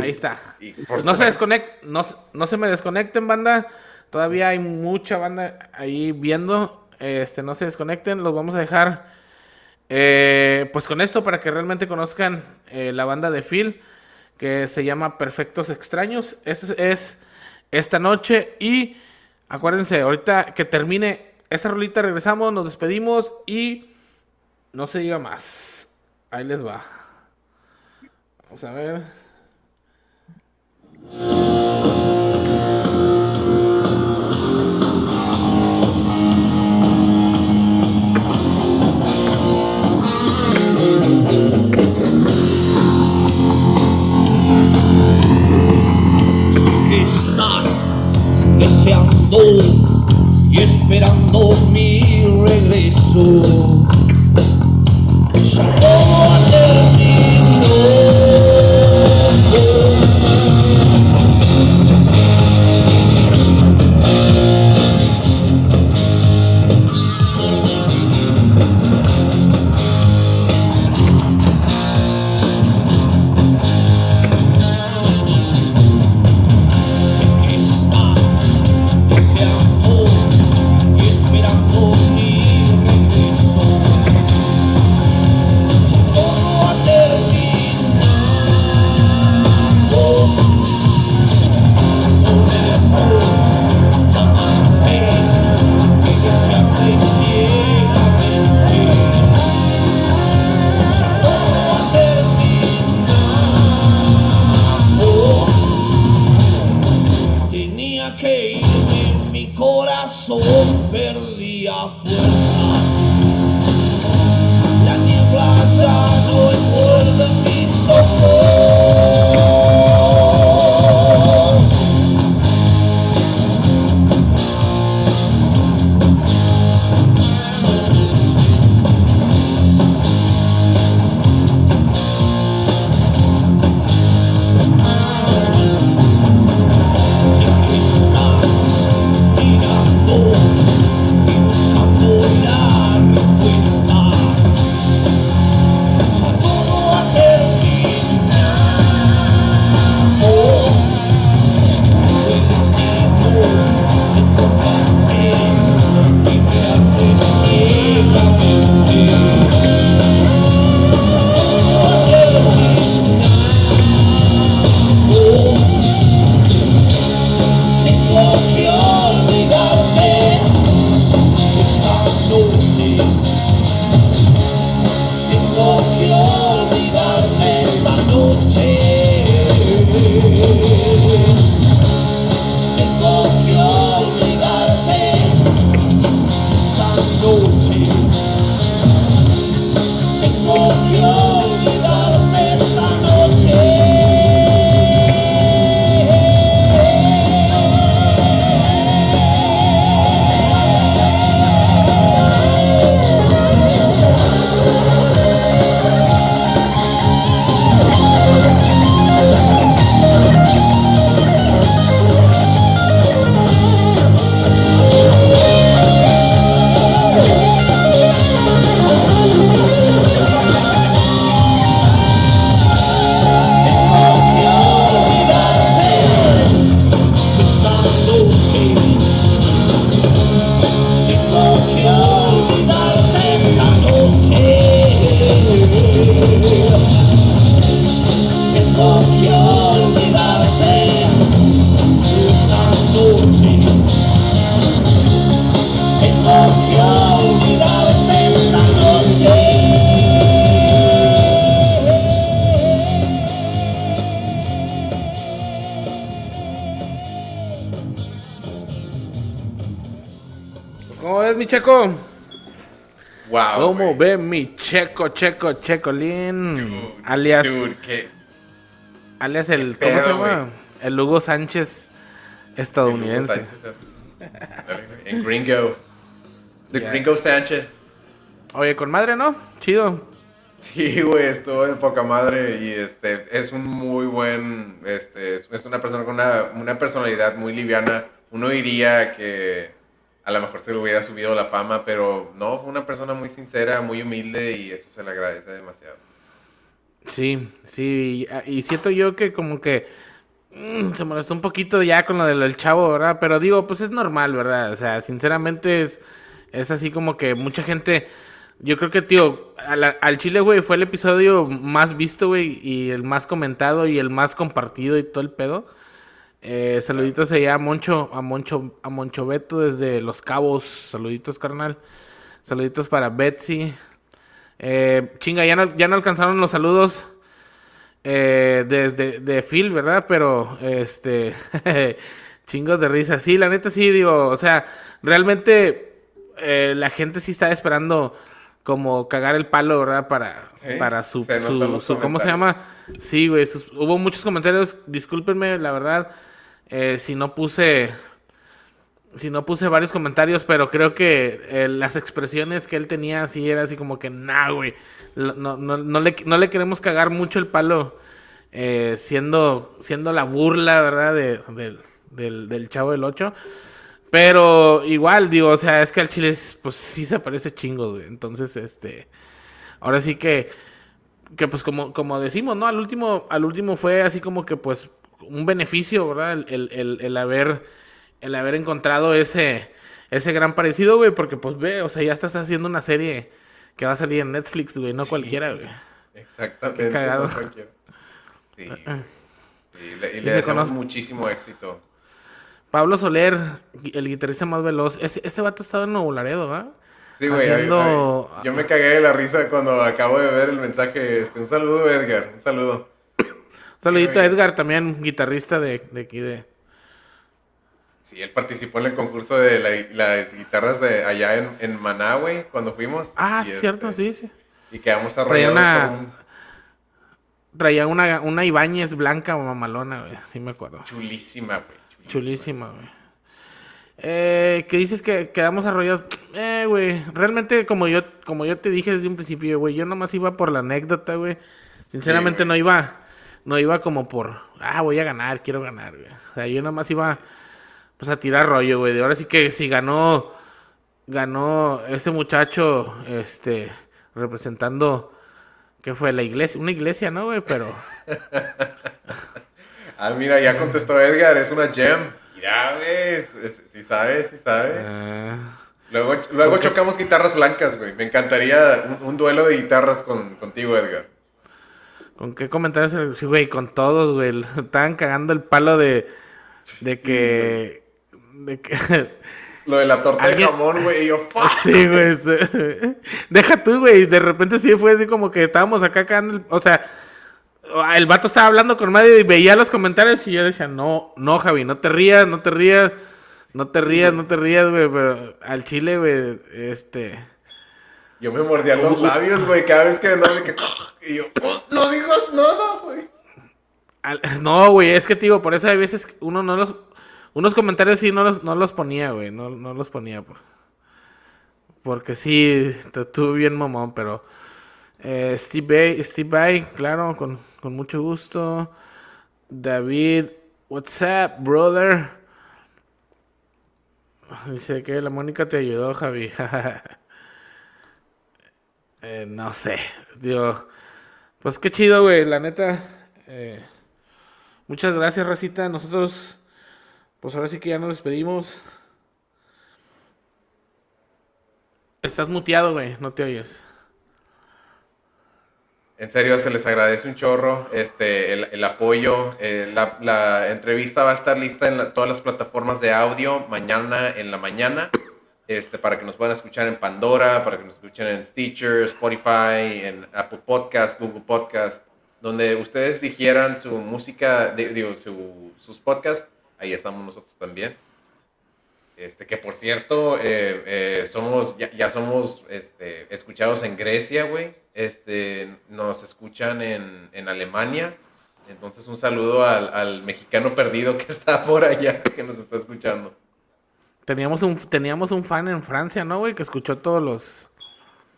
Ahí está. no, se desconect, no, no se me desconecten, banda. Todavía hay mucha banda ahí viendo. Este, no se desconecten. Los vamos a dejar eh, pues con esto para que realmente conozcan eh, la banda de Phil. Que se llama Perfectos Extraños. Esto es esta noche. Y acuérdense, ahorita que termine esta rolita regresamos, nos despedimos y no se diga más. Ahí les va. Vamos a ver.
Y esperando mi regreso.
Ve mi checo, checo, checolín?
Dude,
alias,
Dude, qué.
alias el,
qué
¿cómo se llama? El Hugo Sánchez estadounidense.
En Gringo. The
Yeah.
Gringo Sánchez.
Oye, con madre, ¿no? Chido.
Sí, güey, estuvo de poca madre y este es un muy buen, este, es- es una persona con una, una personalidad muy liviana. Uno diría que a lo mejor se le hubiera subido la fama, pero no, fue una persona muy sincera, muy humilde y eso se le agradece demasiado.
Sí, sí. Y, siento yo que como que mm, se molestó un poquito ya con lo del chavo, ¿verdad? Pero digo, pues es normal, ¿verdad? O sea, sinceramente es, es así como que mucha gente... Yo creo que, tío, a la- al Chile, güey, fue el episodio más visto, güey, y el más comentado y el más compartido y todo el pedo. Eh, saluditos allá a Moncho, a Moncho, a Moncho Beto desde Los Cabos. Saluditos, carnal. Saluditos para Betsy. Eh, chinga, ya no, ya no alcanzaron los saludos eh, desde de Phil, ¿verdad? Pero, este, <laughs> chingos de risa. Sí, la neta sí, digo, o sea, realmente eh, la gente sí está esperando como cagar el palo, ¿verdad? Para, para su, su- ¿cómo se llama? Sí, güey, sus- hubo muchos comentarios, discúlpenme, la verdad, eh, si no puse si no puse varios comentarios, pero creo que eh, las expresiones que él tenía así era así como que, nah, güey, no, no, no, le, no le queremos cagar mucho el palo eh, siendo, siendo la burla, ¿verdad? De- del, del, chavo del 8. Pero igual, digo, o sea, es que al chile, es, pues sí se parece chingo, güey. Entonces, este, ahora sí que, que pues como, como decimos, ¿no? Al último, al último fue así como que, pues, un beneficio, ¿verdad? El, el, el, el haber, el haber encontrado ese, ese gran parecido, güey, porque pues ve, o sea, ya estás haciendo una serie que va a salir en Netflix, güey, no cualquiera, güey.
Exactamente.
Qué cagado.
no cualquiera. Sí. Sí, le- y
Y
le
se
deseamos
conoce-
muchísimo éxito.
Pablo Soler, el guitarrista más veloz, ese, ese vato estaba en Nuevo Laredo, ¿verdad?
Sí, güey.
Haciendo-
Yo me cagué de la risa cuando acabo de ver el mensaje. Este, un saludo, Edgar. Un saludo.
Saludito a. Edgar, también guitarrista de, de aquí de...
Sí, él participó en el concurso de la- las guitarras de allá en, en Maná, güey, cuando fuimos.
Ah, sí,
este,
cierto, sí, sí.
Y quedamos
Traía
arrollados
una-
por un
Traía una, una Ibáñez blanca mamalona, güey, sí me acuerdo.
chulísima, güey.
Chulísima, güey. Eh, que dices que quedamos arrollados. Eh, güey. Realmente, como yo, como yo te dije desde un principio, güey, yo nomás iba por la anécdota, güey. Sinceramente no iba, no iba como por, ah, voy a ganar, quiero ganar, güey. O sea, yo nomás iba, pues a tirar rollo, güey. De ahora sí que si ganó, ganó ese muchacho, este, representando, ¿qué fue? La iglesia, una iglesia, ¿no, güey? Pero, <laughs>
Ah, mira, ya contestó Edgar, es una gem. Mira, güey, sí sabe, sí sabe.
eh,
Luego, luego chocamos guitarras blancas, güey. Me encantaría un, un duelo de guitarras con, contigo, Edgar.
¿Con qué comentarios? Sí, güey, con todos, güey. <laughs> Estaban cagando el palo de, de que... De que... <laughs>
Lo de la torta
Alguien-
de jamón, güey, y yo, fuck.
Sí, güey. sí. <laughs> Deja tú, güey. De repente sí fue así como que estábamos acá cagando el... O sea, el vato estaba hablando con nadie y veía los comentarios y yo decía, no, no, Javi, no te rías, no te rías. No te rías, no te rías, güey. Pero al chile, güey, este...
Yo me mordía los labios, güey, cada vez que andaba de que... Y yo, "Oh, no digas nada, güey.
No, güey, es que te digo, por eso hay veces que uno no los. Unos comentarios sí no los, no los ponía, güey. No, no los ponía. Por, porque sí, te estuvo bien mamón, pero. eh, Steve Bay, Steve Bay, claro, con, con mucho gusto. David, what's up, brother? Dice que la Mónica te ayudó, Javi. <laughs> Eh, no sé, digo. Pues qué chido, güey, la neta. eh, muchas gracias, Racita. Nosotros, pues ahora sí que ya nos despedimos. Estás muteado, güey, no te oyes.
En serio, se les agradece un chorro este, el, apoyo. Eh, la, entrevista va a estar lista en todas las plataformas de audio mañana en la mañana. Este, para que nos puedan escuchar en Pandora, para que nos escuchen en Stitcher, Spotify, en Apple Podcast, Google Podcast, donde ustedes dijeran su música, di- digo, su- sus podcasts, ahí estamos nosotros también. Este, que por cierto, eh, eh, somos, ya, ya somos este, escuchados en Grecia, güey. Este, nos escuchan en, en Alemania. Entonces, un saludo al, al mexicano perdido que <laughs> está por allá, que nos está escuchando.
Teníamos un, teníamos un fan en Francia, ¿no, güey? Que escuchó todos los...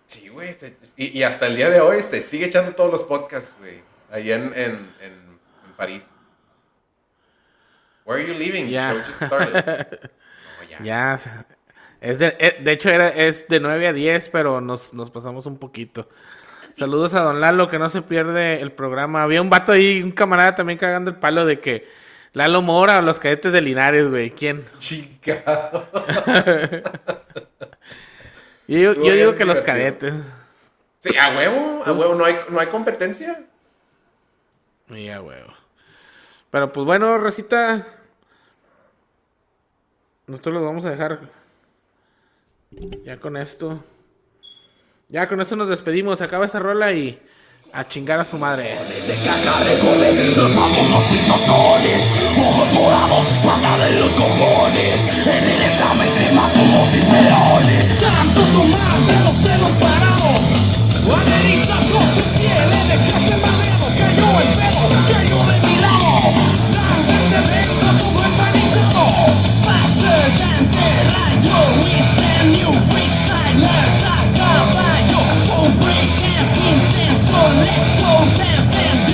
Sí, güey. se- Y, y hasta el día de hoy se sigue echando todos los podcasts, güey. Allá en, en, en, en París. Where are you leaving?
Ya.
The show just started. <laughs> No, ya.
Es de, eh, de hecho era, es de 9 a 10, pero nos, nos pasamos un poquito. Saludos a Don Lalo, que no se pierde el programa. Había un vato ahí, un camarada también cagando el palo de que Lalo Mora o los cadetes de Linares, güey. ¿Quién?
Chica. <laughs>
Yo, yo digo que los cadetes.
Sí, a huevo, a huevo. No hay, no hay competencia.
Ya, güey. Pero pues bueno, Rosita. Nosotros los vamos a dejar. Ya con esto. Ya con esto nos despedimos. Acaba esta rola y a chingar a su madre.
Santo Tomás de los pelos parados. Analizazo su piel, le dejaste madreado Cayó el pelo, cayó de mi lado. Dan de cerveza todo empanizado Faster than the rayo the new freestylers Let go dance and